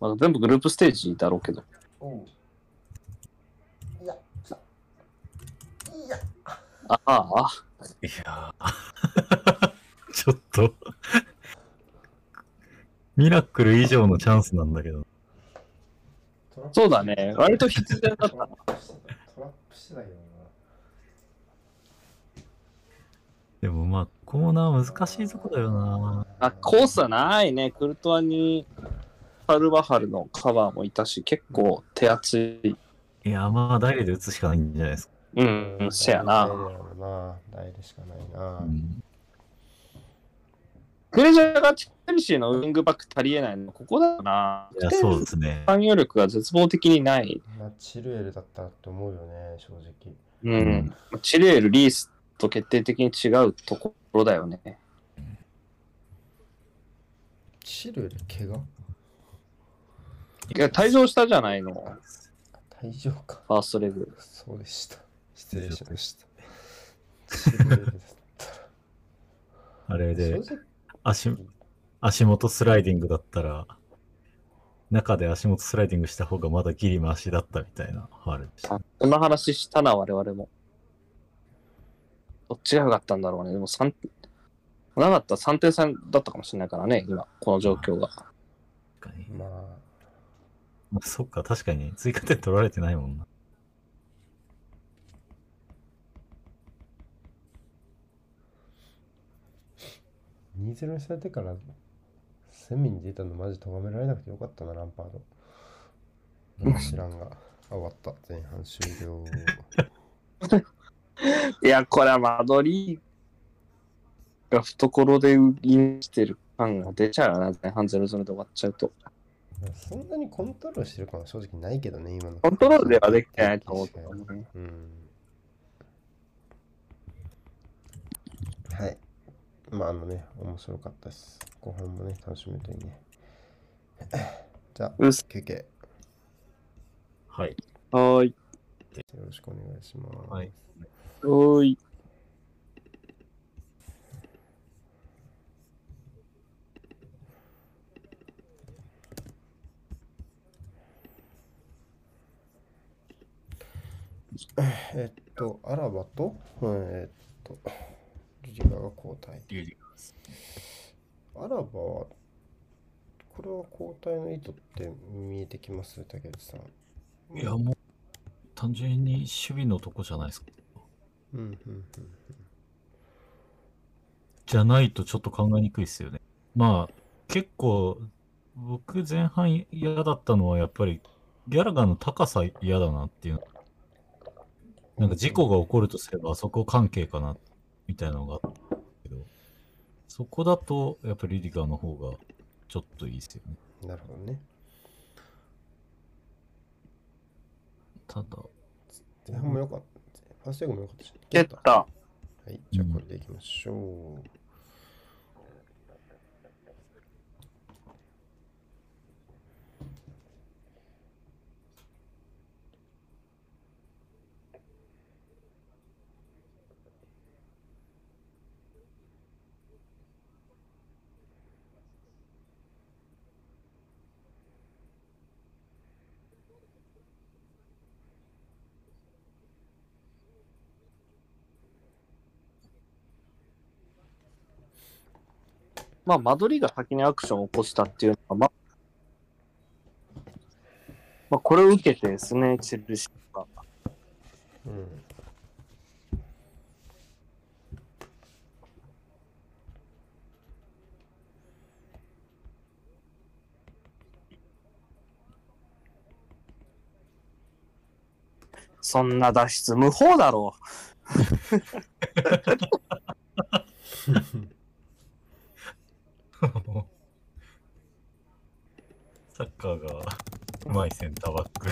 まあ、全部グループステージだろうけど。いや、来た。いや。ああ、いやーちょっと、ミラクル以上のチャンスなんだけど。トラップそうだね。割と必然だったトラップしてたトラップしてたけどな。でもまあ、コーナー難しいとこだよな。あ、コースはないね。クルトワにファルバハルのカバーもいたし、結構手厚い。いや、まあ、ダイレで打つしかないんじゃないですか。うん、せやな。大入れやろな。大入れしかないな。うん。クレジャーがチェルシーのウィングバック足りえないの、ここだよな。いや、そうですね。反応力が絶望的にない。ナチルエルだったらと思うよね、正直。うん。チレール、リースと決定的に違うところだよね。チルエル怪我？いや、退場したじゃないの。大丈夫か。ファーストレグ。そうでした。失礼しました。あれで足、足元スライディングだったら、中で足元スライディングした方がまだギリマシだったみたいなファウルでした。あそんな話したな、我々も。どっちが良かったんだろうね。でも3、なかったら3点差だったかもしれないからね、今、この状況が。確かに。まあ、まあ、そっか、確かに追加点取られてないもんな。2-0にされてからセミに出たのマジ咎められなくてよかったな、ランパード。知らんが。あ、終わった。前半終了。いや、これはマドリーが懐でインしてる感が出ちゃうよな、前半0-0で終わっちゃうと。そんなにコントロールしてる感は正直ないけどね、今の。コントロールではできてないと思うけどね。うん。はい。まあ、あのね、面白かったです。後半もね、楽しめるといいね。じゃあ、うっす休憩。はい。はーい。よろしくお願いします。はい。はーい。えっと、アラバと、えっと、リリガが交代。リュウジアラバは、これは交代の意図って見えてきます？竹内さん。いや、もう、単純に守備のとこじゃないですか。うん、うん、うん。じゃないとちょっと考えにくいですよね。まあ、結構、僕前半嫌だったのはやっぱり、ギャラガーの高さ嫌だなっていう。なんか事故が起こるとすれば、そこ関係かな、みたいなのがあったけど、そこだと、やっぱりリディガーの方がちょっといいですよね。なるほどね。ただ、前半も良かった。ファーストエゴも良かったし。蹴った。はい、じゃあこれでいきましょう。まあ、間取りが先にアクションを起こしたっていうのは、まあ、まあ、これを受けてですね、チェルシーが。うん。そんな脱出無法だろう サッカーがうまいセンターバック。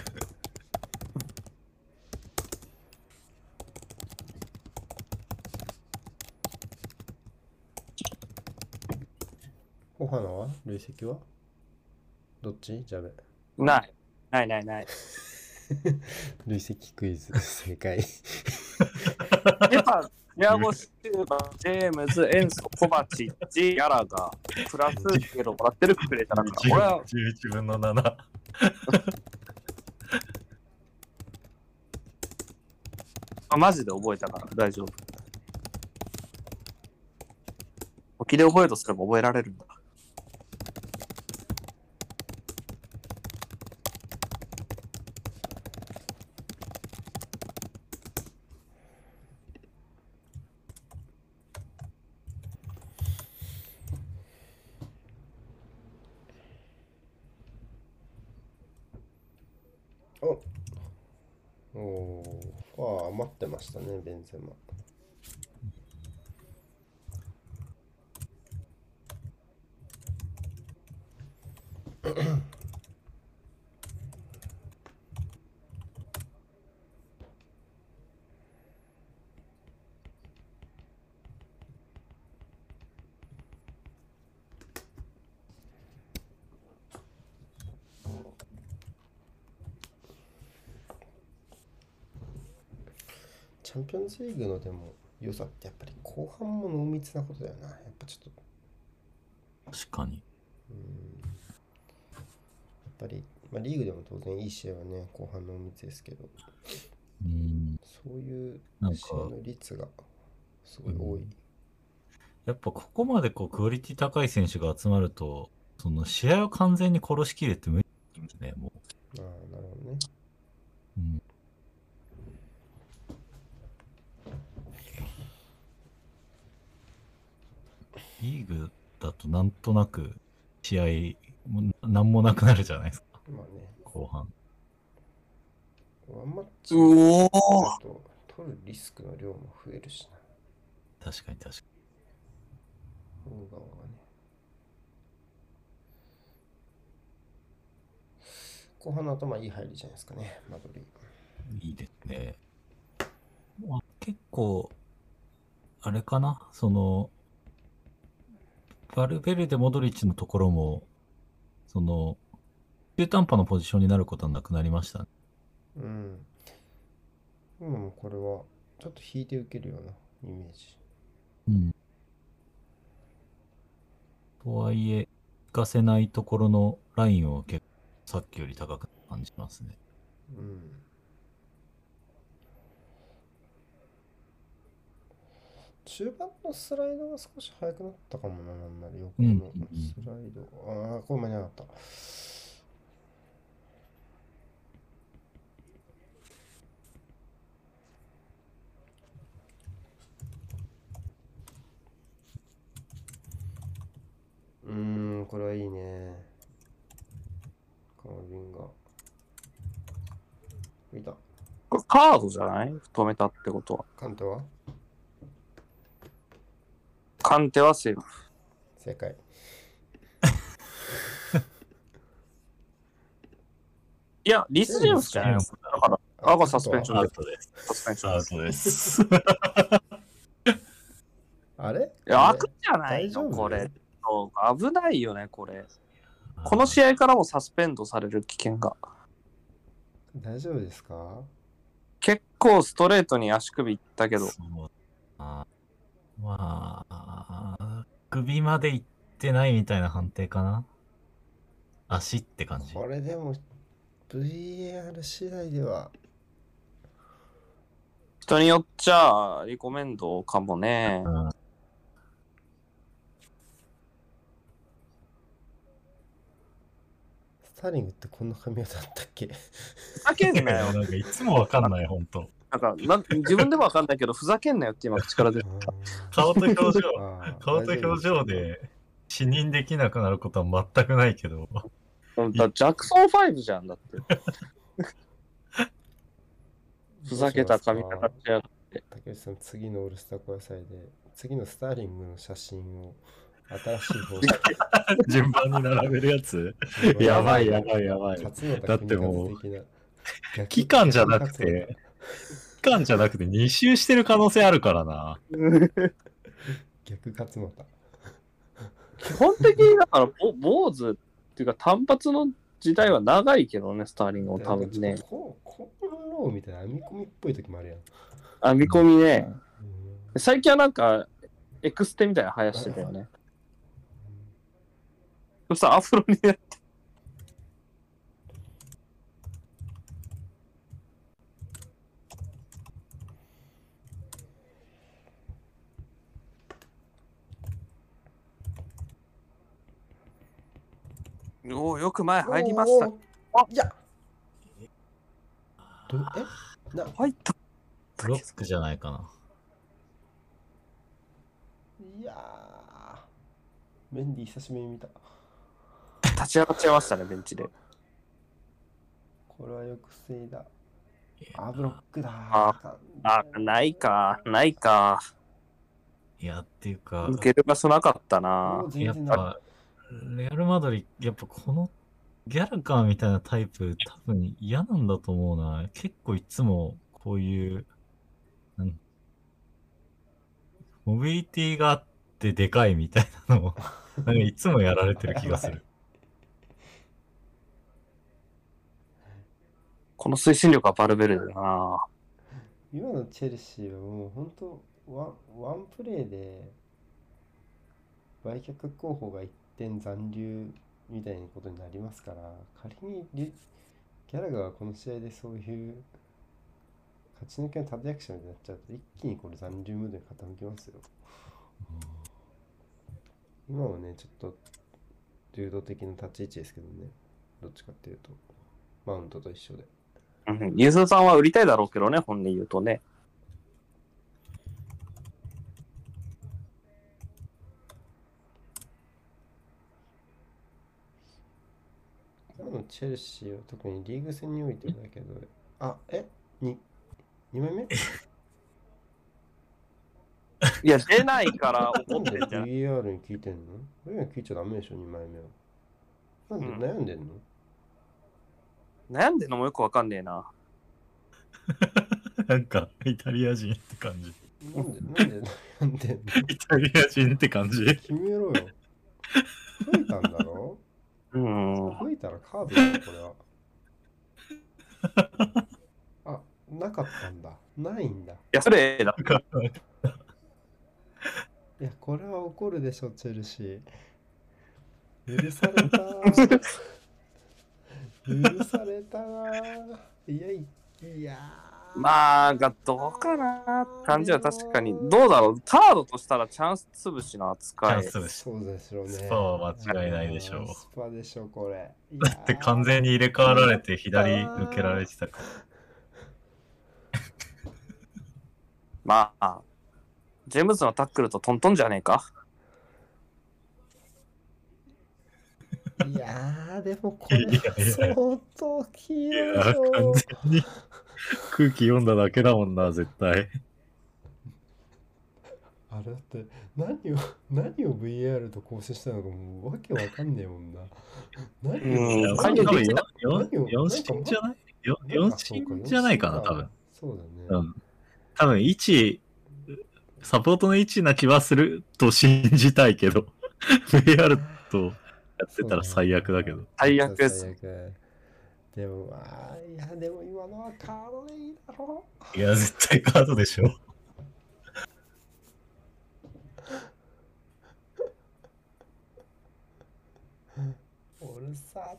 ホハナは累積は？どっち？ジャベ。う。ない。ないないない。累積クイズ正解。やっぱ、ヤゴシューバー、ジェームズ、エンソ、コバチッチ、ギャラが、プラス0もらってるくれたら、俺は、11分の7。あマジで覚えたから大丈夫。沖で覚えるとすれば覚えられるんだ。おおーファー余ってましたね、ベンゼマ。ンピオンズリーグのでも良さってやっぱり後半も濃密なことだよな。やっぱちょっと、確かに。うんやっぱり、まあ、リーグでも当然いい試合はね、後半濃密ですけど、うん。そういう試合の率がすごい多い。やっぱここまでこうクオリティ高い選手が集まると、その試合を完全に殺しきるって無理ですね、もああ、なるほどね。う。うん。リーグだとなく試合もなんもなくなるじゃないですか、まあね、後半。ワンマッチうおと取るリスクの量も増えるしな。確かに確か大側がね。後半の頭いい入りじゃないですかね、マドリー。に。いいですね。まあ、結構、あれかな、その、バルベルデ・モドリッチのところも、その、中途半端なポジションになることはなくなりましたね。うん。今もこれは、ちょっと引いて受けるようなイメージ。うん。とはいえ、引かせないところのラインを結構さっきより高く感じますね。うん。中盤のスライドが少し速くなったかもな、なんなら横うんのスライド。ああ、これ間に合わなかった。うーん、これはいいね。カービンが。いた。これカードじゃない？止めたってことは。カンテは？カンテはセーフ。正解。いや、リス・ジェームスじゃないのだから、サスペンションアでウトです。サスペンションアウ。トです。あれ？いや、悪じゃないのこれ。危ないよね、これ。この試合からもサスペンドされる危険が。大丈夫ですか？結構ストレートに足首いったけど、そうあまあ、首まで行ってないみたいな判定かな足って感じ。これでも VAR 次第では人によっちゃリコメンドかもね。うんスターリングってこんな髪型だったっけ？ふざけんなよ。なんかいつもわかんない、ほんと。なんかなん自分でもわかんないけど、ふざけんなよって今口から出て顔と表情、顔と表情で視認できなくなることは全くないけど、た。だジャクソン5じゃんだって。ふざけた髪型しやがって。竹内さん次のオールスター小野菜で次のスターリングの写真を新しい方 順番に並べるやつ？やばいやばいやばい。だってもうう期間じゃなくて、期間じゃなくて2周してる可能性あるからな。逆勝俣基本的にだから、ぼ坊主っていうか単発の時代は長いけどね、スターリングも多分ね。こコーンローみたいな編み込みっぽい時もあるやん、編み込みね。うん最近はなんか、エクステみたいなの生やしてたよね。そしたらアフロになって。おお、よく前入りました。おー。いや。どえ？な入った。ブロックじゃないかな。いやー。メンディー久しぶりに見た。立ち上がっちゃいましたね、ベンチで。これはよく防いだあブロックだああ、ないか、ないか。いや、っていうか、抜ける場所なかったもなう。全然ない。やっぱ、レアル・マドリやっぱこのギャラカーみたいなタイプ多分嫌なんだと思うな。結構いつもこういう、なんモビリティがあってでかいみたいなのを、なんかいつもやられてる気がする。この推進力はバルベルデだな。今のチェルシーはもう本当ワンワンプレーで売却候補が一点残留みたいなことになりますから仮にリギャラガーがこの試合でそういう勝ち抜けの立役者みたいになっちゃうと一気にこれ残留ムードに傾きますよ。今はねちょっと流動的な立ち位置ですけどね。どっちかっていうと。マウントと一緒で。うん、ユースさんは売りたいだろうけどね、本音言うとね。チェルシーは特にリーグ戦においてだけど、あ、え？に ?2 枚目？いや、出ないから怒ってんじゃん。VAR に聞いてんの？に聞いちゃダメでしょ、2枚目は。なんでうん悩んでんの、悩んでんのもよくわかんねえな。なんか、イタリア人って感じ。なんで、なんで悩んでんの？イタリア人って感じ。決めろよ。解いたんだろうん。吹いたらカードだよ、これは。あ、なかったんだ。ないんだ。いいや、それだ。や、これは怒るでしょ、チェルシー。許された。許されたな。いや、いいやー。まあ、がどうかなって感じは確かに。どうだろう。カードとしたらチャンス潰しの扱い。チャンスです。そうでしょうね。スパは間違いないでしょうスパでしょ、これ。だって完全に入れ替わられて左抜けられてたから。まあ、ジェームズのタックルとトントンじゃねえか。いやー、でもこれ相当黄い色いや、よ完。全に 空気読んだだけだもんな、絶対。あれだって何を何を VR と更新したのかもうわけわかんねえもんな。何うんを解決でき多た分何を4進じゃないよなん ?4 かそうか進じゃないかな、多分。。そうだね。うん。多分1、サポートの1な気はすると信じたいけど、VR とやってたら最悪だけど。最悪です。でもまあ、いやでも今のはカードでいいだろいや、絶対カードでしょ。う。俺さ、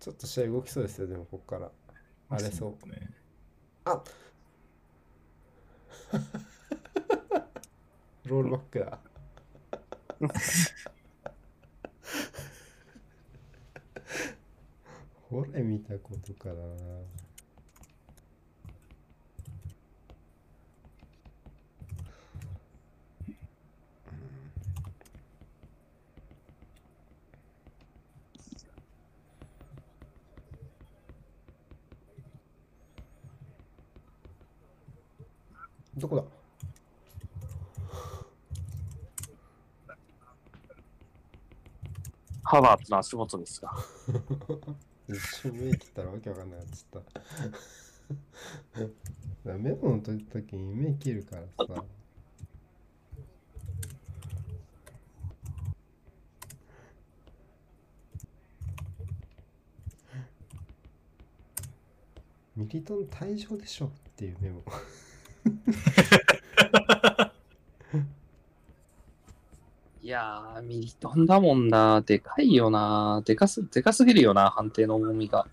ちょっと試合動きそうですよ、でもここから。あれそう。ね。あ ロールバックだ。ほれ見たことからな。どこだハバーツの足元ですが。一瞬目切ったらわけわかんなくなっちゃった。メモの時時に目切るからさ。ミリトン退場でしょっていうメモ。いやー、ミリトンだもんな。でかいよな。でかす、でかすぎるよな、判定の重みが。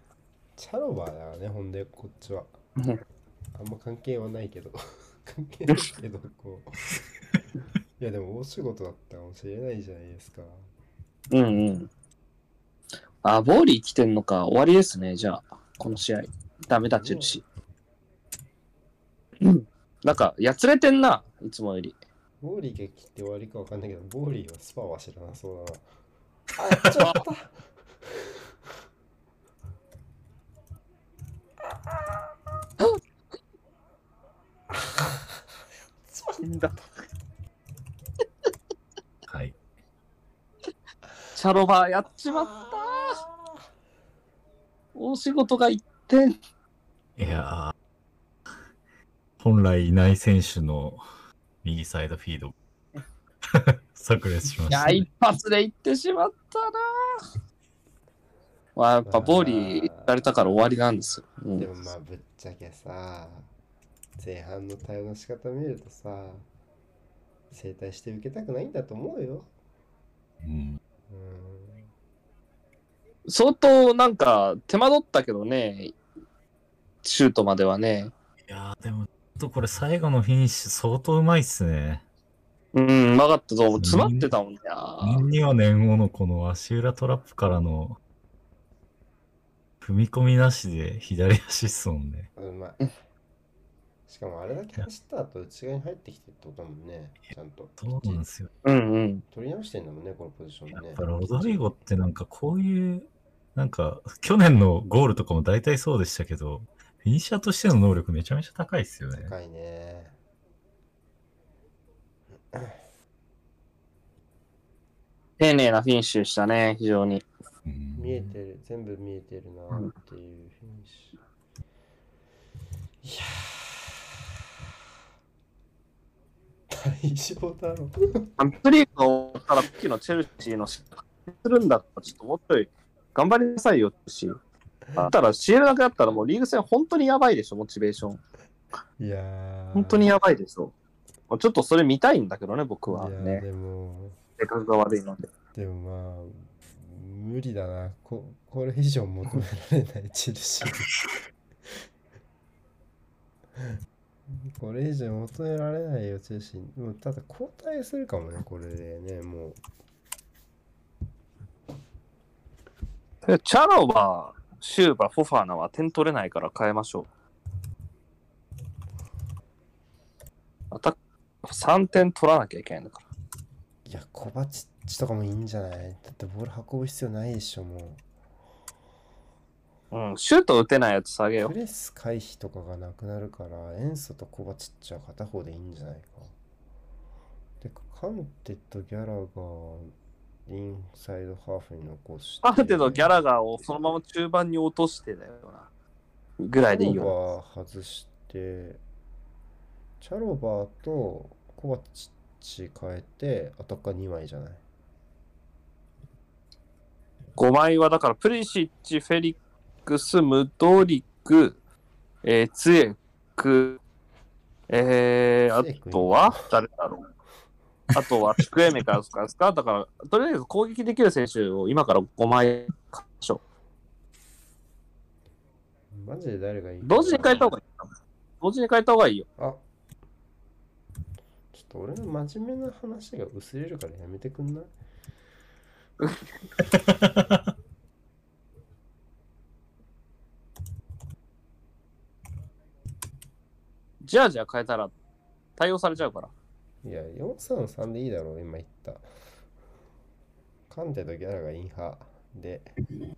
チャロバーだね、ほんで、こっちは。うんあんま関係はないけど。関係ないけど、こう。いや、でも大仕事だったかもしれないじゃないですか。うんうん。あ、ボーリー来てんのか。終わりですね、じゃあ。この試合。ダメだ、チェルシー。うん。なんか、やつれてんな、いつもより。ボーリーが切って終わりかわかんないけど、ボーリーはスパは知らなそうだな。あ、ちょっと。はい。チャロバーやっちまった。大仕事が1点。いやー、本来いない選手の右サイドフィード、炸裂しまいや、した、ね一。発で行ってしまったな。まあ、やっぱボーリーやられたから終わりなんですよ。うんでもまあ、ぶっちゃけさ、前半の対応の仕方見るとさ、整体して受けたくないんだと思うよ。うん、うん。相当なんか手間取ったけどね、シュートまではね。いやー、でも、とこれ最後のフィニッシュ相当うまいっすね。うん、うまかったぞ。詰まってたもんね。念には念後のこの足裏トラップからの踏み込みなしで左足っすもんね。うまい。しかもあれだけ走った後内側に入ってきてってことだもんね。ちゃんと。そうなんですよ。うんうん。取り直してんだもんね、このポジションねやっ。ぱロドリゴってなんかこういう、なんか去年のゴールとかも大体そうでしたけど、フィニッシャーとしての能力めちゃめちゃ高いっすよね。高いね。丁寧なフィニッシュでしたね、非常に。うん見ええてる、全部見えてるなっていうフィニッシュ。いやー、大丈夫だろう。チャンピオンリーグが終わったら、さっきのチェルシーのするんだったら、ちょっともうちょい頑張りなさいよ、し。だったら、CL だけだったら、もうリーグ戦本当にやばいでしょ、モチベーション。いやー、本当にやばいでしょ。ちょっとそれ見たいんだけどね、僕はね。でも、性格が悪いので。でもまあ、無理だな。ここれ以上求められないチェルシー。これ以上求められないよ、チェルシー。もうただ交代するかもね、これでね、もう。でチャロバー、シューバー、フォファーナは点取れないから変えましょう。アタック3点取らなきゃいけないんだから。いや、コバチッチとかもいいんじゃない？だってボール運ぶ必要ないでしょ、もうん、シュート打てないやつ下げう。よプレス回避とかがなくなるから、エンソとコバチッチは片方でいいんじゃないか。で、カンテとギャラがインサイドハーフに残して。ある程度ギャラガーをそのまま中盤に落としてだよな。ぐらいでいいよ。チャロバー外して、チャロバーとコバチッチ変えて、アタッカー2枚じゃない？5枚はだから、プリシッチ、フェリックス、ムドリク、えー、ツエク、えー、あとは誰だろう。あとは、チクエメカですかですか？だから、とりあえず攻撃できる選手を今から5枚買いましょマジで誰がいい。同時に変えた方がいい。同時に変えた方がいいよ。あちょっと俺の真面目な話が薄れるからやめてくんない？じゃあじゃあ変えたら対応されちゃうから。いや、433でいいだろう、今言った。カンテとギャラがインハで、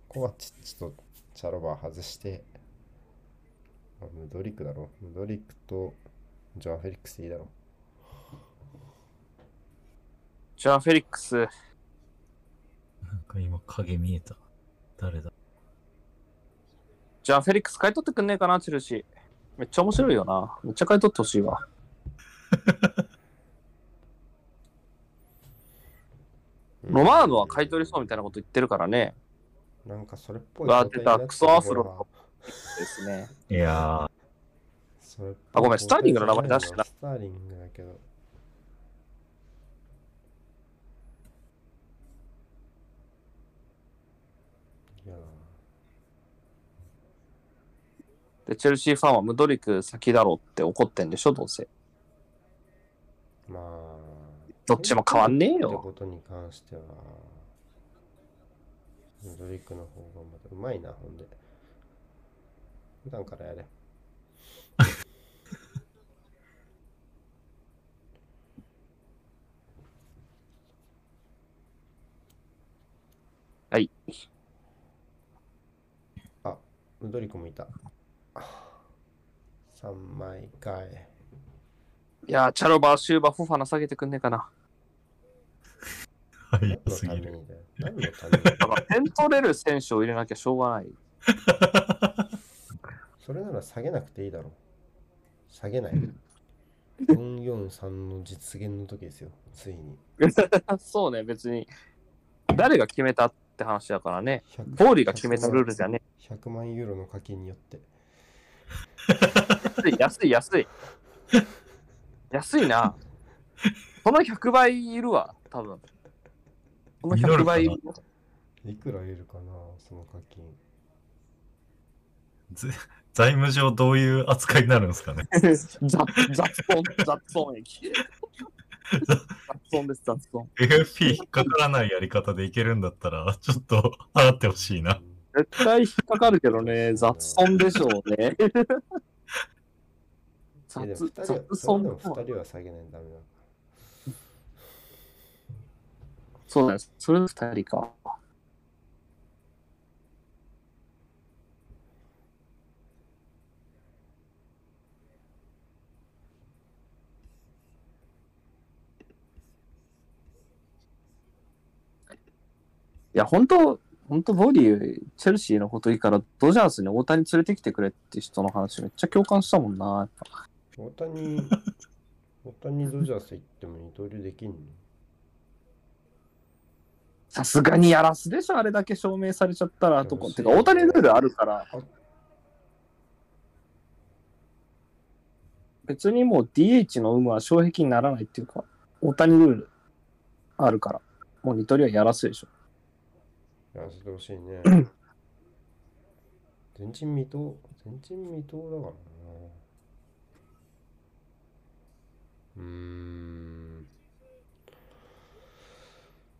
コバチッチとチャロバー外して、あムドリックだろ。ムドリックとジョア・フェリックスでいいだろ。じゃあ、フェリックス、なんか今影見えた。誰だ？じゃあ、フェリックス買い取ってくんねえかな、チェルシー。めっちゃ面白いよな。めっちゃ買い取ってほしいわ。ロマーノは買い取りそうみたいなこと言ってるからね。なんかそれっぽいたクソアフロほですね。いやあごめんスターリングの名前出してなスターリングだけど。いやで、チェルシーファンはムドリク先だろうって怒ってんでしょ、どうせ。まあ、どっちも変わんねえってよ。ことに関しては、ドリックの方がまたうまいな、ほんで。普段からやれ。はい。あ、ドリックもいた。3枚かい。いやー、チャロバー、シューバー、フォファナ下げてくんねえかな。ー、何早のためすぎる。にだよ。何のために？だから、点取れる選手を入れなきゃしょうがない。それなら下げなくていいだろう。下げない。443の実現の時ですよ、ついに。そうね、別に。誰が決めたって話だからね。100ボーリーが決めたルールじゃね100万ユーロの課金によって。え。安い、安い。安いな。この100倍いるわ、多分。この100倍いる。いくらいるかな、その課金。ず財務上どういう扱いになるんですかね。雑雑音、雑音駅。雑音です、雑音。FFP 引っかからないやり方でいけるんだったら、ちょっと払ってほしいな。絶対引っかかるけどね、雑音でしょうね。雑2人は雑それ音でも2人は下げないとダメだ。そうなんです。それ二人か。いや、本当本当ボディ、チェルシーのこといいから、ドジャースに大谷連れてきてくれって人の話めっちゃ共感したもんな。やっぱ大谷、大谷ドジャース行っても二刀流できんの？さすがにやらすでしょ、あれだけ証明されちゃったら、とこ。うんてか、大谷ルールあるからあ、別にもう DH の有無は障壁にならないっていうか、大谷ルールあるから、もう二刀流はやらすでしょ。やらせてほしいね。前人未到、前人未到だからな。うーん。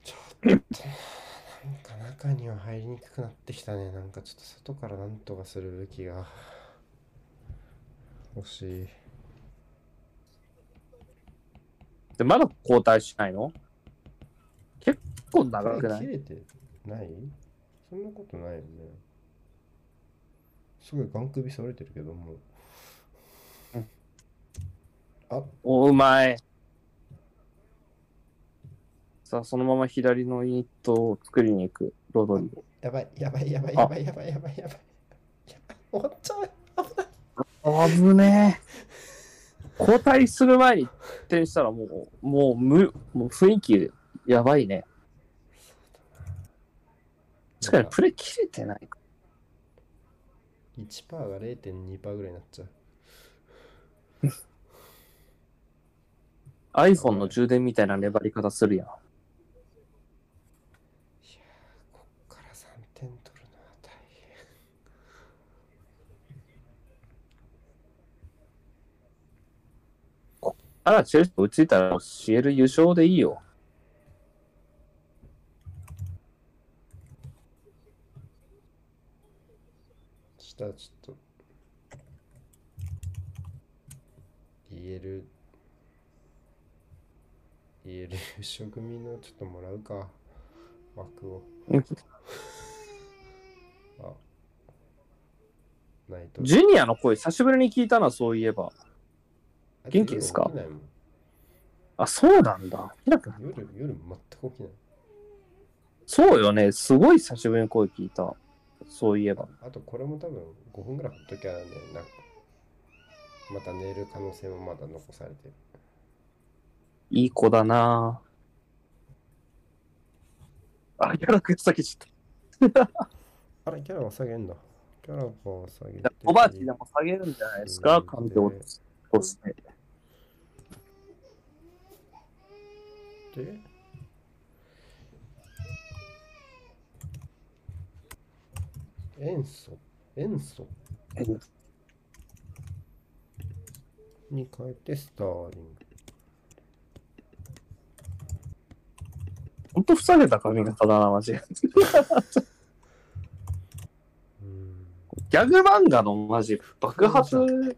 ちょっと、なんか中には入りにくくなってきたね。なんかちょっと外からなんとかするべきが欲しい。で、まだ交代しないの？結構長くない？切れてない？そんなことないよね。すごいガン首されてるけども。お、うまい。さあ、そのまま左のユニットを作りに行く、ロドリゴ。やばい、やばい、やばい、やばい、やばい、やばい、やばい。やばい終わっちゃう。危ねえ。交代する前に転したらもう、もう無、もう雰囲気やばいね。確かにプレイ切れてないか。1%が0.2%ぐらいになっちゃう。iPhone の充電みたいな粘り方するやん。いやー、こっから3点取るのは大変。あら、チェルシー追いついたら CL 優勝でいいよ。したらちょっと言える言える優勝組のちょっともらうか枠をあないとジュニアの声久しぶりに聞いたな、そういえば。元気ですか？あ、そうなんだ。夜夜全く起きないそうよね。すごい久しぶりに声聞いた。そういえば。あとこれも多分5分ぐらいほっときゃねまた寝る可能性もまだ残されてるいい子だな。あ、キャラク下げちゃっ あれキャラは下げんだ。キャラは下げて。た。おばあちでも下げるんじゃないですか、うん。環境として。で塩素。塩素。に変えてスターリングほんとふさげた髪型だな、マジ。うんギャグ漫画のマジ爆発だよね。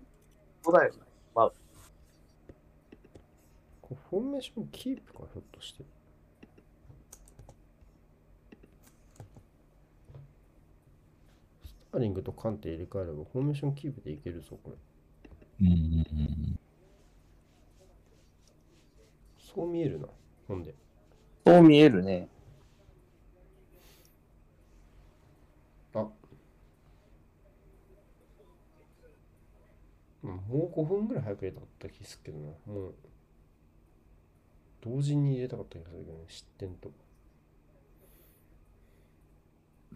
これフォーメーションキープかひょっとして。スターリングとカンテ入れ替えればフォーメーションキープでいけるぞこれ。うんうんうん。そう見えるなほんでそう見えるね。あうんもう5分ぐらい早く入れたかった気するけどなもう同時に入れたかった気がするけどね失点と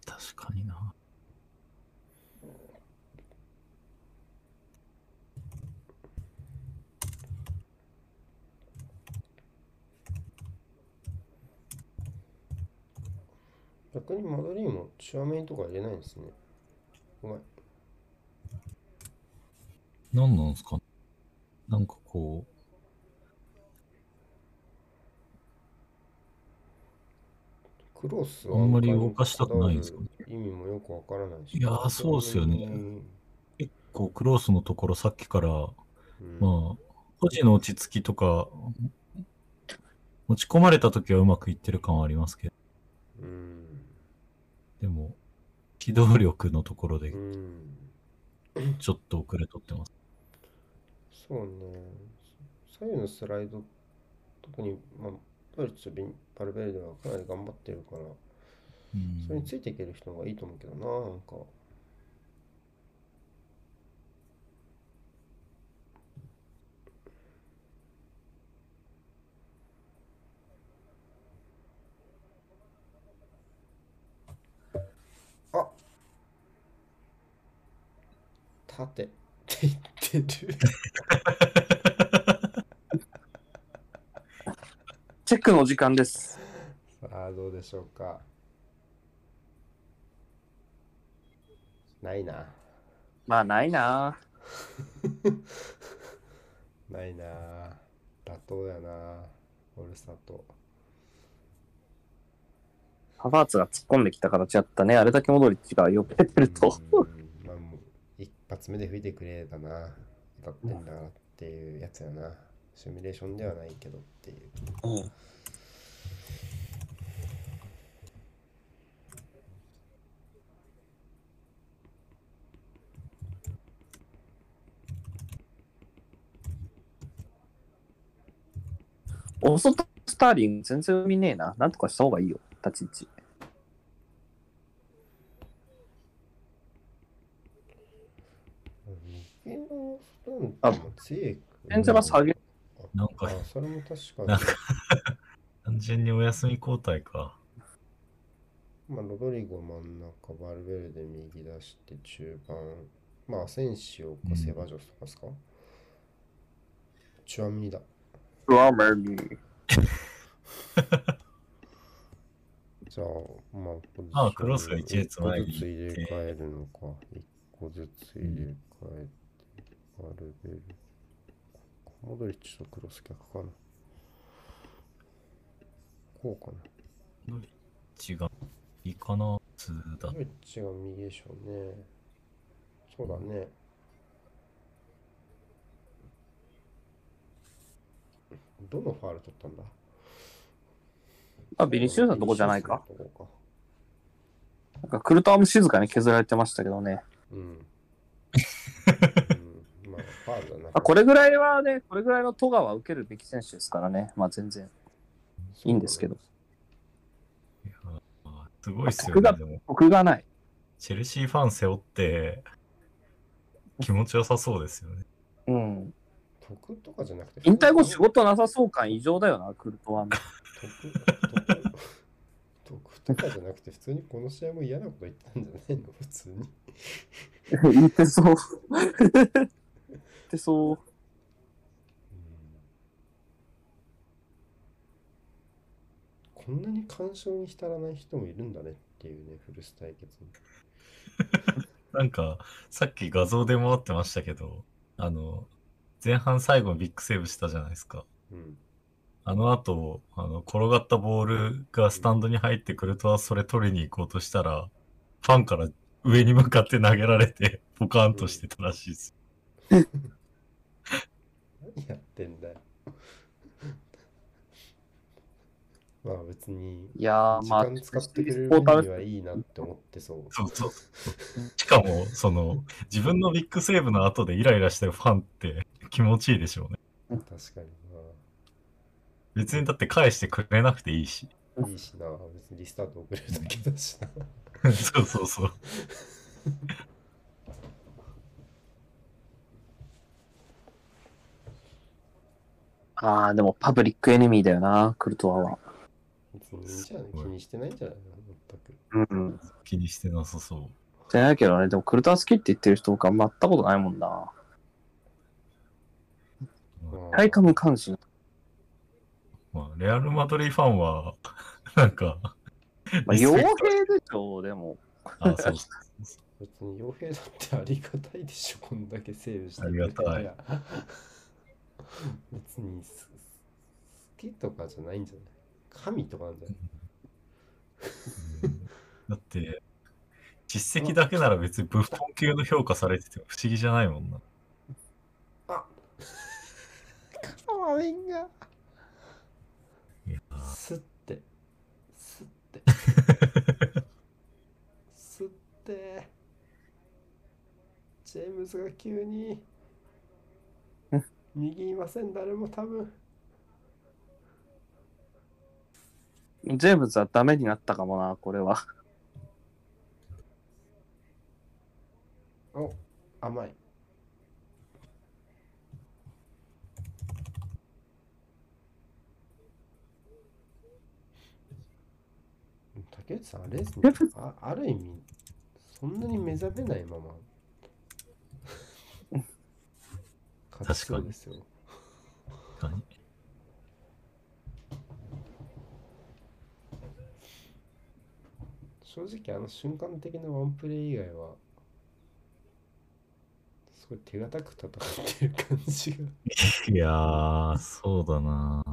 確かにな。逆にマドリーもチュアメインとか入れないんですね。ごめん。何なんですか？なんかこクロスあんまり動かしたくないんですかね？意味もよくわからないし。いやーそうっすよね。結構クロースのところさっきから、うん。まあ、保持の落ち着きとか、持ち込まれた時はうまくいってる感はありますけど、うん機動力のところでうんちょっと遅れとってます。そうね左右のスライド特に、まあ、ドイツとビンパルベルデはかなり頑張ってるからうんそれについていける人がいいと思うけどな、なんか。あ縦って言ってる。チェックの時間です。さあ、どうでしょうか。ないな。まあ、ないな。ないな。妥当だよな。オルサと。ハバーツが突っ込んできた形だったね。あれだけモドリッチがよけてると。発目で吹いてくれだな。当たってんだからっていうやつやな。シミュレーションではないけどっていう。うんオーソスターリング全然見ねえな。なんとかした方がいいよ、立ち位置。右のストーンっても強いか全然は下げ、なんかあ、それも確かになん。か 単純にお休み交代か。まあ、ロドリゴ真ん中、バルベルで右出して中盤。まあ、アセンシオかセバジョスとかですか、チュアミニだ。うわ、メリー。じゃあ、まあ、ポジションあクロスが一列前に一個ずつ入れ替えるのか。一個ずつ入れ替えて、バルベル。モドリッチとクロス逆かな。こうかな。違う。いいかな普通だモ。ドリッチが右でしょうね。そうだね。どのファール取ったんだ？あ、ビニシウスのとこじゃないか。なんかクルトワも静かに削られてましたけどね。か。うん。あ、ファールだな。あこれぐらいはね、これぐらいのトガは受けるべき選手ですからね。まあ全然いいんですけど。いやすごいっすよ僕がね。でも、僕がない。チェルシーファン背負って、気持ちよさそうですよね。うん。得とかじゃなくて。引退後仕事なさそう感異常だよな、クルトワの。得、得、得とかじゃなくて、普通にこの試合も嫌なこと言ってたんじゃないの？普通に。言ってそう。言ってそう。こんなに干渉に浸らない人もいるんだねっていうね、フルス対決に。なんか、さっき画像で回ってましたけど、あの、前半最後ビッグセーブしたじゃないですか。うん。あの後、あの、転がったボールがスタンドに入ってくると、それ取りに行こうとしたら、ファンから上に向かって投げられて、ポカーンとしてたらしいです。何やってんだよ。まあ別に、いやー、時まあ、間使ってくれる分にはいいなって思ってそう。そうそう。しかも、その、自分のビッグセーブの後でイライラしてるファンって気持ちいいでしょうね。確かに別にだって返してくれなくていいし。な。いいしな。別にリスタート遅れるだけだしな。そうそうそう。ああ、でもパブリックエネミーだよな、クルトワは。別にいいんじゃない気にしてないんじゃないの？全く。うん。気にしてなさそう。じゃないけどね、でもクルトワ好きって言ってる人僕あんま会ったことないもんな。まあ体感無関心。まあ、レアル・マドリーファンは、なんか、まあ、傭兵でしょ、でも。あ、そう別に傭兵だってありがたいでしょ、こんだけセーブしてありがたいや別にす好きとかじゃないんじゃない？神とかなんじゃない？うん。だって、実績だけなら別にブッフォン級の評価されてても不思議じゃないもんな。あ。カワウィンがすって。すって。すって。ジェームズが急に右いません、誰も多分。ジェームズはダメになったかもな、これは。お、甘い。竹内さん、あれですね。あある意味、そんなに目覚めないまま勝ちそうですよ。確かに。正直あの瞬間的なワンプレイ以外はすごい手堅く戦ってる感じが。いやー、そうだな。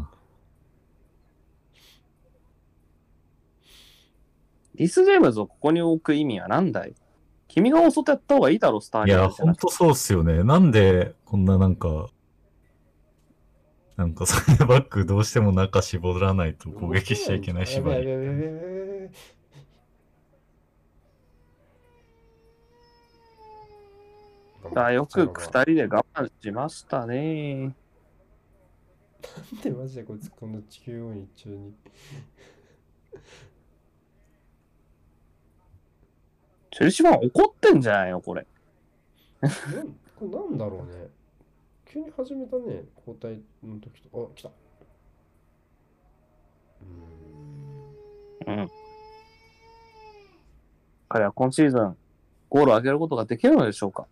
リス・ジェームズをここに置く意味は何だい？君が遅とやった方がいいだろ、スターいや、ほんとそうっすよね。なんで、こんななんか、なんかそれでバックどうしても中絞らないと攻撃しちゃいけない縛り。やべやべやべやべやべあよく二なん人で我慢しましたね。でマジでこいつこの地球音一中にチェルシーファン怒ってんじゃないの、これ。なんこれなんだろうね急に始めたね交代の時とあ来たうん。彼は今シーズン、ゴールを上げることができるのでしょうか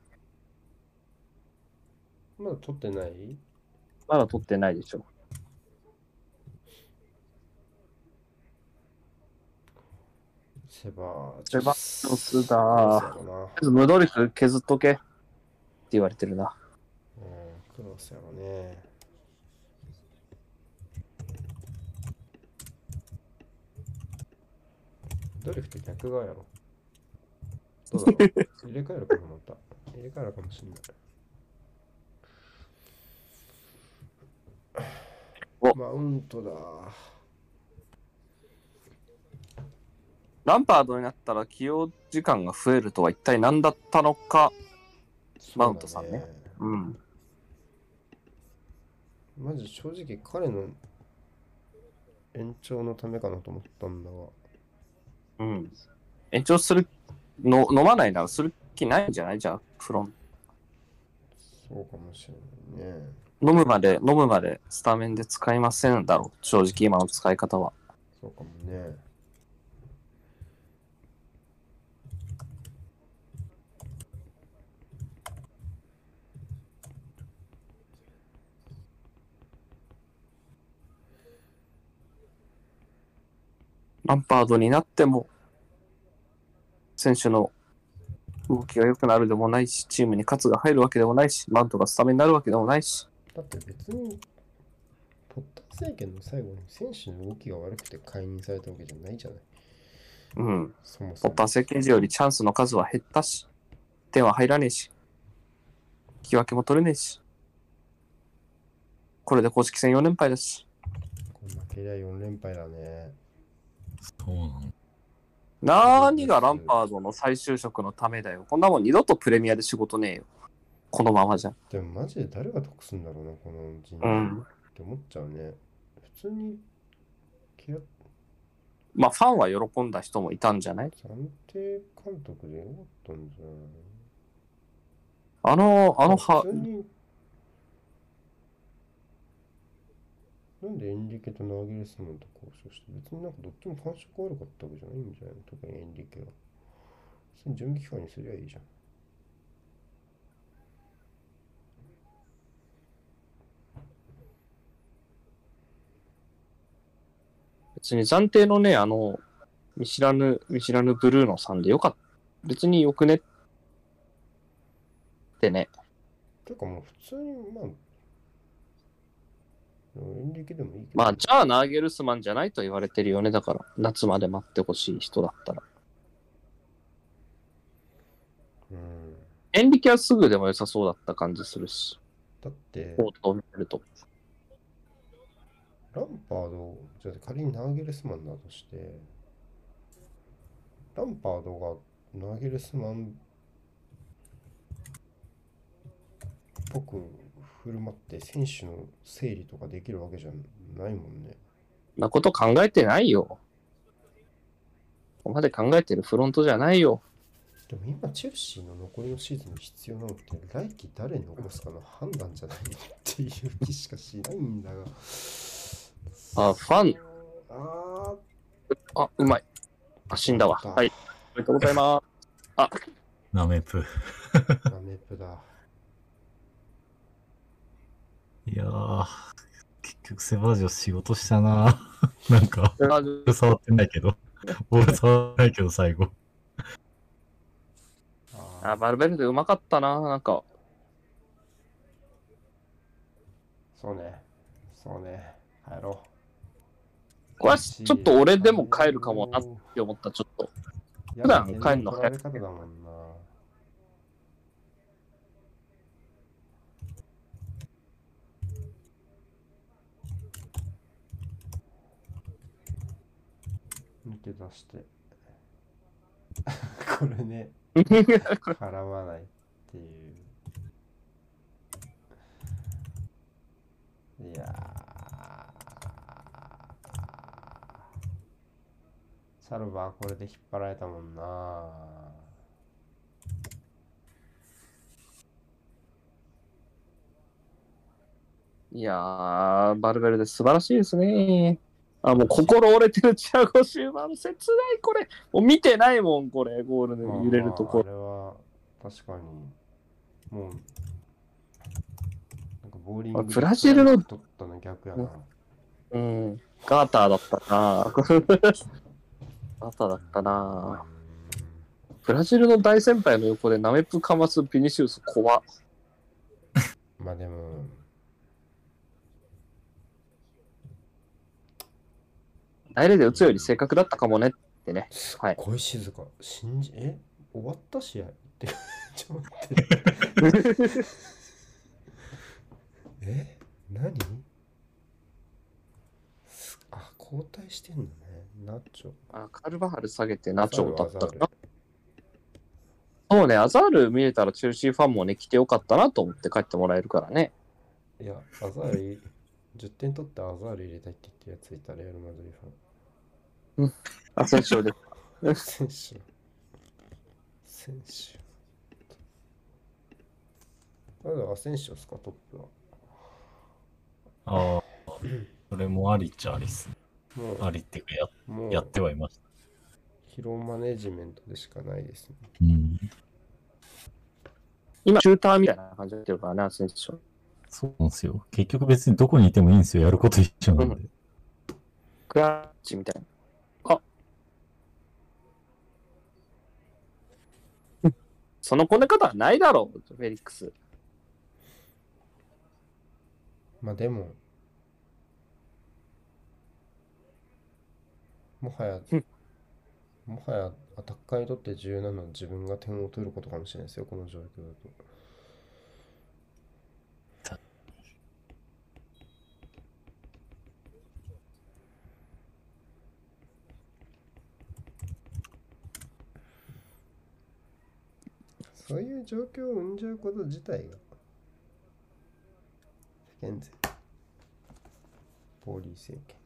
まだ取ってない？まだ取ってないでしょう。セバセバチョスだそうやろなまずムドリフ削っとけって言われてるな。うん、クロスやろね。ドリフって逆側やろ。どうだろう入れ替えるかなまた。入れ替えるかもしんない。おマウントだ。ランパードになったら起用時間が増えるとは一体何だったのか？マウントさんねそうん。マジ正直彼の延長のためかなと思ったんだが。うん。延長するの、飲まないならする気ないんじゃない？じゃあ、フロン。そうかもしれないね。飲むまで、飲むまでスタメンで使いませんだろう。正直今の使い方は。そうかもね。ランパードになっても、選手の動きが良くなるでもないし、チームに勝つが入るわけでもないし、マウントがスタメンになるわけでもないし、だって別に、ポッター政権の最後に選手の動きが悪くて解任されたわけじゃないじゃない。うん。そもそも。ポッター政権時よりチャンスの数は減ったし、点は入らねえし、引き分けも取れねえし、これで公式戦4連敗だし、こん負けりゃ4連敗だね。そうなの。何がランパードの再就職のためだよ。こんなもん二度とプレミアで仕事ねえよ。このままじゃ。でもマジで誰が得すんだろうな、この人事うん。って思っちゃうね。普通に、まあ、ファンは喜んだ人もいたんじゃない？暫定監督でよかったんじゃない？あの、あのは普、通になんでエンリケとナーゲルスマンと交渉して、別になんかどっちも感触悪かったわけじゃないんじゃないの特にエンリケは。普通に準備期間にすりゃいいじゃん。別に暫定のね、あの、見知らぬ、見知らぬブルーノさんでよかった。別によくねってね。てかもう普通に、まあ、でもいいけど。まあ、じゃあナーゲルスマンじゃないと言われてるよね。だから、夏まで待ってほしい人だったら。うん。エンリケはすぐでも良さそうだった感じするし、だって、コートを見ると。ランパード、じゃあ仮にナーゲルスマンだとして、ランパードがナーゲルスマンっぽく振る舞って選手の整理とかできるわけじゃないもんね。そんなこと考えてないよ。ここまで考えてるフロントじゃないよ。でも今、チェルシーの残りのシーズンに必要なのって、来季誰残すかの判断じゃないっていう気しかしないんだが。あ、ファン、ああ、うまい。あ、死んだわ。あはい。おめでとうございます。ナメプ。ー、ダメプだ。いやー、結局セバージョ仕事したな なんか、あボール触ってないけど、ボール触ってないけど最後。あ、バルベルデうまかったな、なんか。そうね。そうね。帰ろこれはう。ちょっと俺でも帰るかもなって思った、ちょっと。普普段帰んの早取られ方だもんな。抜け出して。これね、絡まないっていう。いやー。サルバーこれで引っ張られたもんな。いやー、バルベルデ素晴らしいですね。あ、もう心折れてるチアゴシューマン、切ないこれ。もう見てないもん、これ、ゴールで揺れるとこまあまああれは確かにもうなんかボーリングあブラジルの取ったの逆やな。うん。ガーターだったな。ガーターだったな。ブラジルの大先輩の横でナメプかますビニシウス怖っ。まあでもダイレで打つより正確だったかもねってね。はいごい静か。信じえ？終わった試合って？ちょっと待って。え？何？すあ交代してんのね。ナチョ。あカルバハル下げてナチョだったかな。そうね、アザール見れたらチェルシーファンもね、来てよかったなと思って帰ってもらえるからね。いや、アザール10点取ってアザール入れたいって言ってるやついたレアル・マドリーフあ、選手で。ァン。選手。選手。まだアセンシオですか、トップは。ああ、それもありっちゃありっすね。もありっていうかや、う、もうやってはいました。疲労マネジメントでしかないですね。うん。今、シューターみたいな感じでやってるからね、選手。そうなんですよ。結局別にどこにいてもいいんですよ。やること一緒なんで。クラッチみたいな。あそのこね方はないだろう、フェリックス。まあでも、もはやうん、もはやアタッカーにとって重要なのは自分が点を取ることかもしれないですよ、この状況だと。そういう状況を生んじゃうこと自体が不健全。ポーリー政権。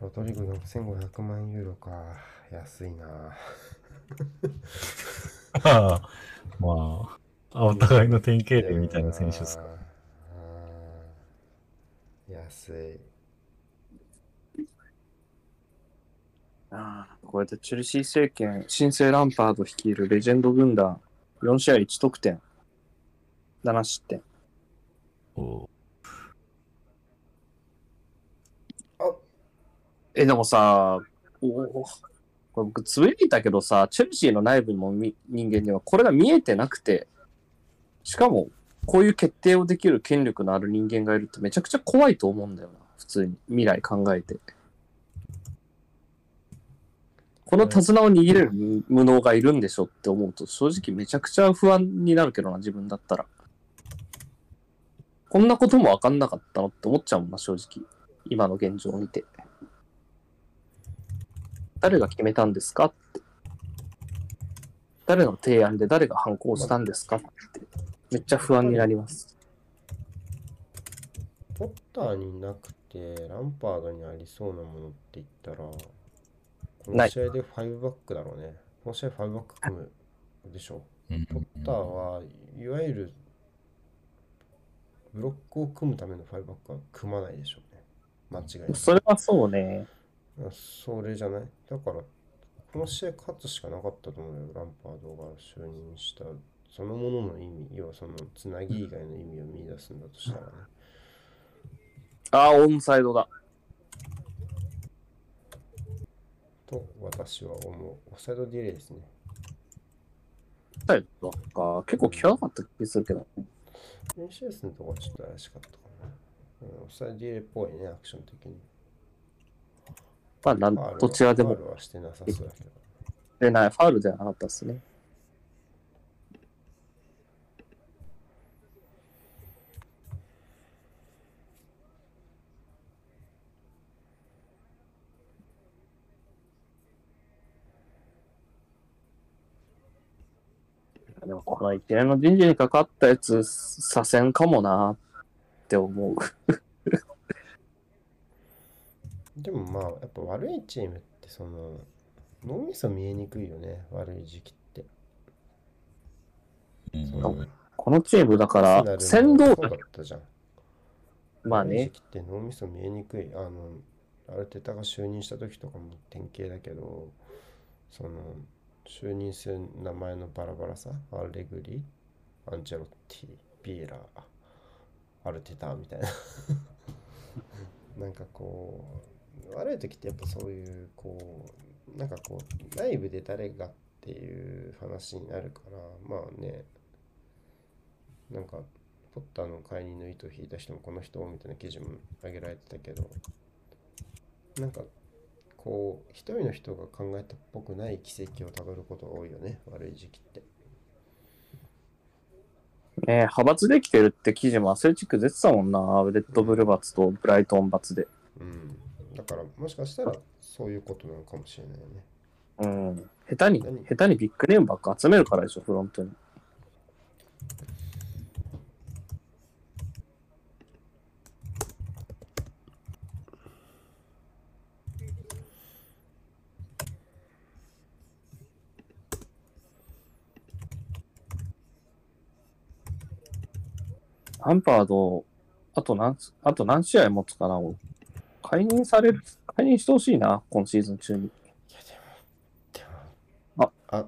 ロトリゴ4500万ユーロか。安いな。あ あ、まあ、あお互いの典型例みたいな選手ですか。うん安い。ああ、これでチェルシー政権、新生ランパード率いるレジェンド軍団、4試合1得点、7失点。おえ、でもさ、おお。これ僕つぶやいたけどさ、チェルシーの内部にもみ人間にはこれが見えてなくて、しかも、こういう決定をできる権力のある人間がいるってめちゃくちゃ怖いと思うんだよな、普通に。未来考えて。この手綱を握れる無能がいるんでしょって思うと、正直めちゃくちゃ不安になるけどな、自分だったら。こんなことも分かんなかったのって思っちゃうもんな、正直。今の現状を見て。誰が決めたんですかって。誰の提案で誰が反抗したんですかって。めっちゃ不安になります。ターになくて、ランパードにありそうなものって言ったら、こないの試合で5バックだろうね。この試合5バック組むでしょ。うんポッターはいわゆるブロックを組むための5バックは組まないでしょうね。間違いない。それはそうね。あそれじゃない？だから、この試合勝つしかなかったと思うよ。ランパードが就任した、そのものの意味、要はそのつなぎ以外の意味を見出すんだとしたらね。ああ、オンサイドだ。と私は思う。オフサイドディレイですね。オンサイドか。結構際かった気するけど。練習室のとこはちょっと怪しかったかな。うん、オフサイドディレイっぽいね、アクション的に。まあ、なんどちらでもファウルはしてなさそうだけど。出ない。ファウルではなかったですね。一連の人事にかかったやつ、左遷かもなって思う。でもまあ、やっぱ悪いチームってその、脳みそ見えにくいよね、悪い時期って。うんそのこのチームだから、先導だったじゃん。まあね悪い時、期って脳みそ見えにくい。あの、アルテタが就任した時とかも典型だけど、その、就任する名前のバラバラさ、アレグリ、アンチェロッティ、ビエラ、アルテタみたいな。なんかこう、悪い時ってやっぱそういう、こう、なんかこう、内部で誰がっていう話になるから、まあね、なんか、ポッターの解任の糸を引いた人もこの人みたいな記事も挙げられてたけど、なんか、こう、一人の人が考えたっぽくない奇跡をたどることが多いよね、悪い時期って。ね派閥できてるって記事もアスレチック出てたもんな。レッドブルバツとブライトンバツで。うん。だから、もしかしたらそういうことなのかもしれないよね。うん。下手に何、下手にビッグネームばっか集めるからでしょ、フロントに。アンパード、あと何、あと何試合持つかな解任される、解任してほしいな、今シーズン中に。いや、でも、でも、あ、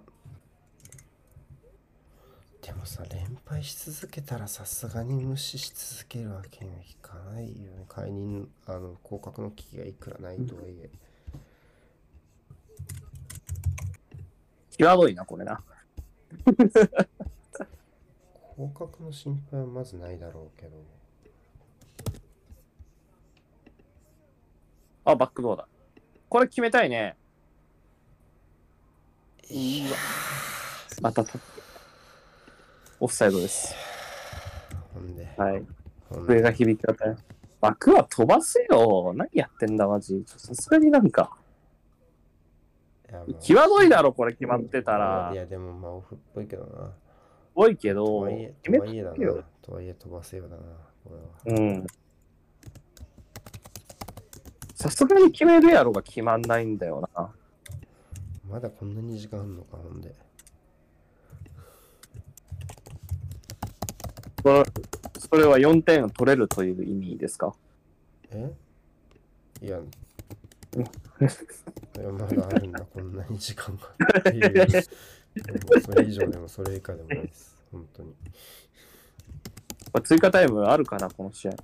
でもさ、連敗し続けたらさすがに無視し続けるわけにはいかないよね。解任、あの、降格の危機がいくらないとはいえ。際どいな、これな。降格の心配はまずないだろうけど。あ、バックドアだ。これ決めたいね。いやまたたオフサイドです。ほんで、はい。笛がで、響き渡る。バックは飛ばせよ。何やってんだ、マジ。さすがになんか、際どいだろ、これ決まってたらい。や、でもまあオフっぽいけどな。多いけとどはいえ、、決めとはいえ。とはいえ飛ばせよだな。これは。うん。さすがに決めるやろが決まんないんだよな。まだこんなに時間あんのか、ほんで。それそれは4点取れるという意味ですか？え？いや、いやまだあるんだ、こんなに時間が。それ以上でもそれ以下でもないです。本当に。追加タイムあるかな、この試合。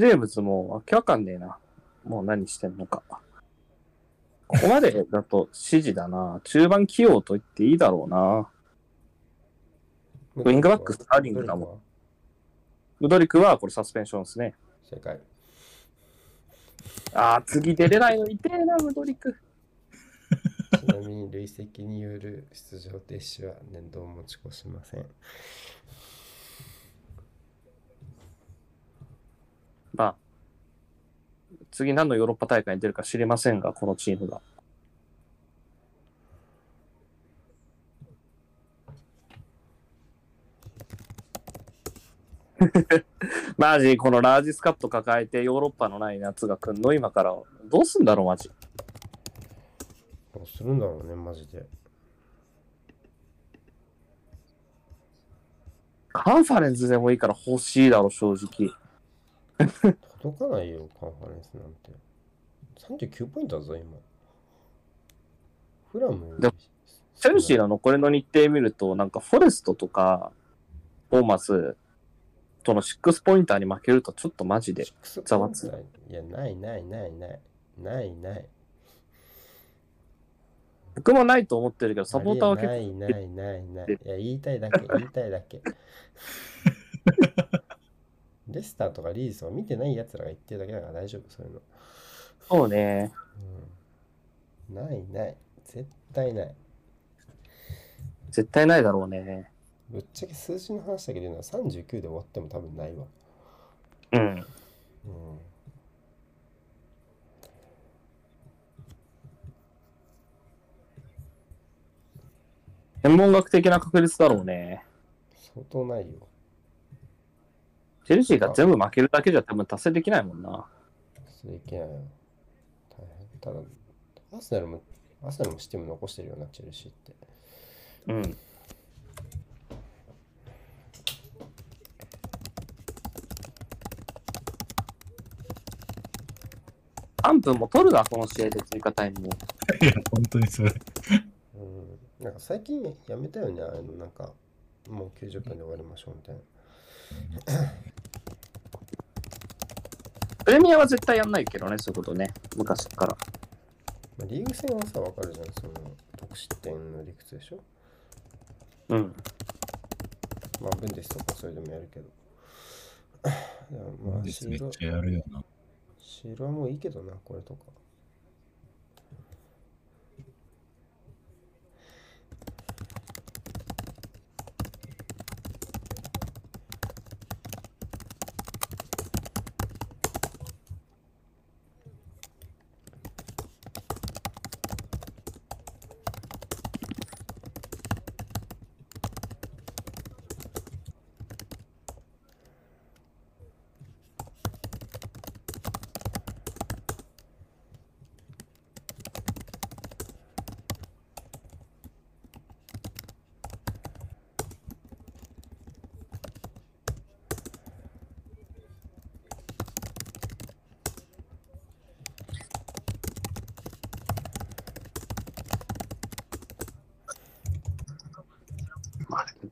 リス・ジェームズもわけわかんねえな。もう何してんのか。ここまでだと指示だな。中盤起用と言っていいだろうな。ウィングバックスターリングだもんウドリクは？これサスペンションですね。正解。ああ、次出れないの痛えな、ウドリク。ちなみに累積による出場停止は年度を持ち越しません。まあ、次何のヨーロッパ大会に出るか知りませんが、このチームが。マジ、このラージスカット抱えてヨーロッパのない夏が来んの？今から。どうすんだろう、マジ。どうするんだろうね、マジで。カンファレンスでもいいから欲しいだろ、正直。届かないよ、カンファレンスなんて。39ポイントだぞ、今。フラム。でもチェルシーの残りの日程見ると、なんかフォレストとか、ボーマスとの6ポインターに負けるとちょっとマジで。ざわついや、ないないないない。ないない。僕もないと思ってるけど、サポーターは結構。ないないないない。いや、言いたいだけ、言いたいだけ。レスターとかリーズは見てない奴らが言ってるだけだから大丈夫、そういうの。そうね。うん、ないない。絶対ない。絶対ないだろうね。ぶっちゃけ数字の話だけど言うのは39で終わっても多分ないわ。うん。うん。天文学的な確率だろうね。相当ないよ。チェルシーが全部負けるだけじゃ多分達成できないもんな。それいけないよ。大変。ただ、アーセナルも、アーセナルもシティも残してるような、チェルシーって。うん。3分も取るな、この試合で追加タイムを。いや、本当にそれ。うん。なんか最近やめたよね、あの、なんか、もう90分で終わりましょうみたいな。プレミアは絶対やんないけどね、そういうことね。昔から。まあ、リーグ戦はさ、わかるじゃん、その、得失点の理屈でしょ？うん。まあ、ブンデスとかそれでもやるけど。でもまあ、シーロめっちゃやるよな。シーロはもういいけどな、これとか。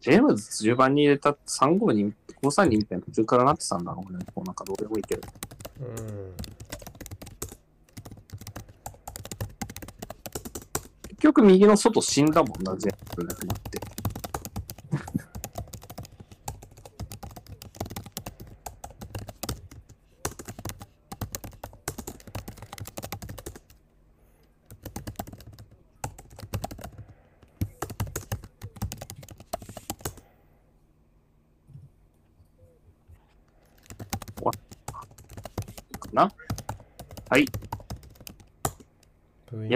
ジェームズ10番に入れた3-5に、5-3にみたいな途中からなってたんだろうね。こうなんかどうでもいいけど。うん。結局右の外死んだもんな、ジェームズいなくなって。わかなはい。い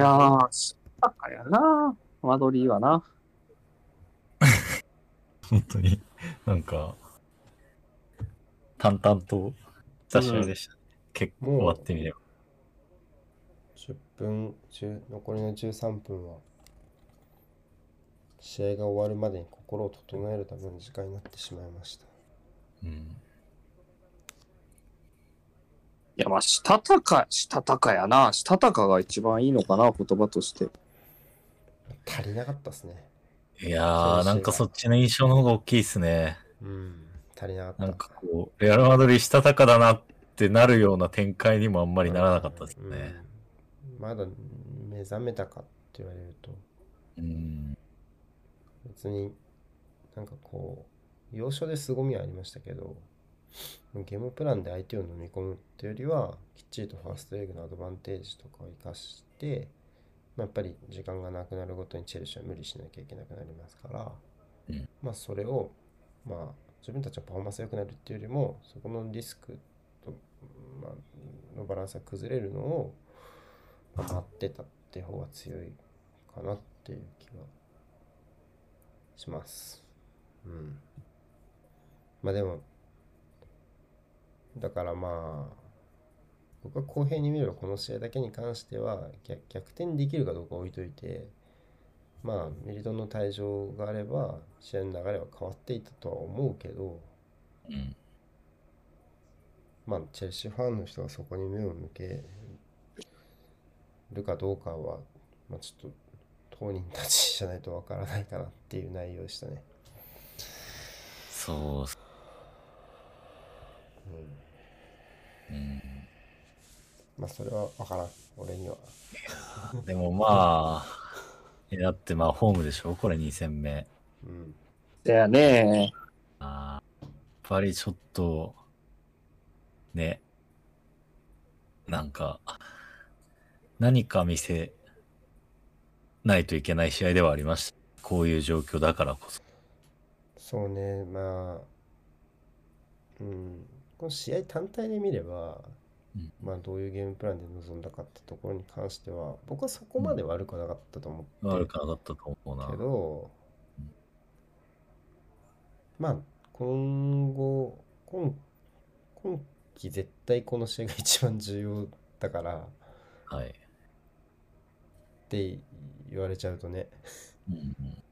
やー、したかやな、間取りはな。本当に、なんか、淡々とした試合でした。結構もう終わってみれば。10分、10残りの13分は、試合が終わるまでに心を整えるための時間になってしまいました。うん。いや、まあ、したたか、したたかやな。したたかが一番いいのかな、言葉として。足りなかったですね。いやー、なんかそっちの印象の方が大きいですね。うん。足りなかった。なんかこう、レアル・マドリーしたたかだなっってなるような展開にもあんまりならなかったですね。うんまだ目覚めたかって言われると、うん。別になんかこう、要所で凄みはありましたけど、ゲームプランで相手を飲み込むっていうよりは、きっちりとファーストレグのアドバンテージとかを生かして、まあ、やっぱり時間がなくなるごとにチェルシーは無理しなきゃいけなくなりますから、うんまあそれを、まあ自分たちのパフォーマンスが良くなるっていうよりも、そこのリスクと、まあ、のバランスが崩れるのを、まあ待ってたって方が強いかなっていう気はします。うん。まあでも、だからまあ、僕は公平に見ればこの試合だけに関しては逆逆転できるかどうか置いといて、まあメリトンの退場があれば試合の流れは変わっていたとは思うけど、うん。まあチェルシーファンの人がそこに目を向けるかどうかは、まあちょっと当人たちじゃないとわからないかなっていう内容でしたね。そう。うん。まあそれはわからん、俺には。でもまあ、えだってまあホームでしょ？これ2戦目。うん。だよね。あーやっぱりちょっと、ね、なんか、何か見せないといけない試合ではありました。こういう状況だからこそ。そうね、まあ、うん、この試合単体で見れば、うんまあどういうゲームプランで臨んだかってところに関しては、僕はそこまで悪くはなかったと思って悪くなかったと思うな。けどうん、まあ今後、今今期絶対この試合が一番重要だからっはい。て言われちゃうとね、うん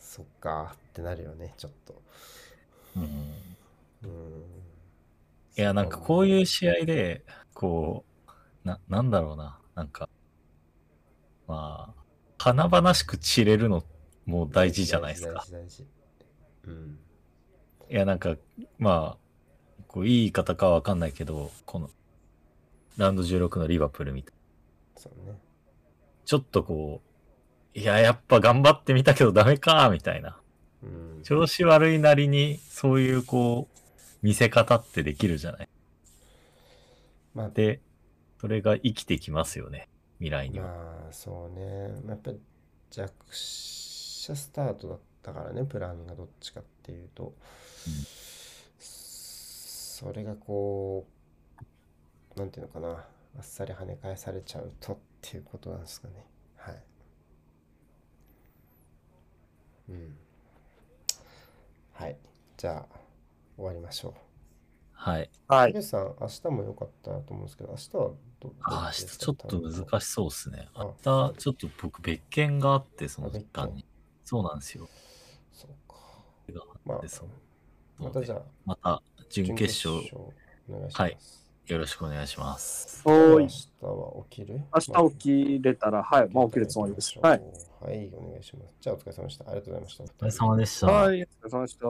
そっかーってなるよね、ちょっと。うんうんうん。いや、なんかこういう試合で、こう、な、なんだろうな。なんか、まあ、華々しく散れるのも大事じゃないですか大。事大事大事うん。いや、なんか、まあ、こういい言い方かはわかんないけど、この、ラウンド16のリバプールみたいそうね。ちょっとこう、いや、やっぱ頑張ってみたけどダメか、みたいな。うん。調子悪いなりに、そういうこう、見せ方ってできるじゃない。まあ、で、それが生きてきますよね、未来には。まあ、そうね。まあやっぱり弱者スタートだったからね、プランがどっちかっていうと。それがこう、なんていうのかな、あっさり跳ね返されちゃうとっていうことなんですかね。はい。うん。はい。じゃあ、終わりましょう。はい。はい。竹内さん、明日も良かったと思うんですけど、明日はどどあ明うですか？日ちょっと難しそうですね。あ明日、ちょっと僕、別件があって、その時間に。そうなんですよ。そうか。まあで、そうまたじゃあ、また、準決勝。はいよろしくお願いします。おーい。明日は起きる？明日起きれたら、はい。まあ起きるつもりです。はい。。はい、お願いします。じゃあ、お疲れ様でした。ありがとうございました。お疲れ様でした。はい。お疲れ様でした。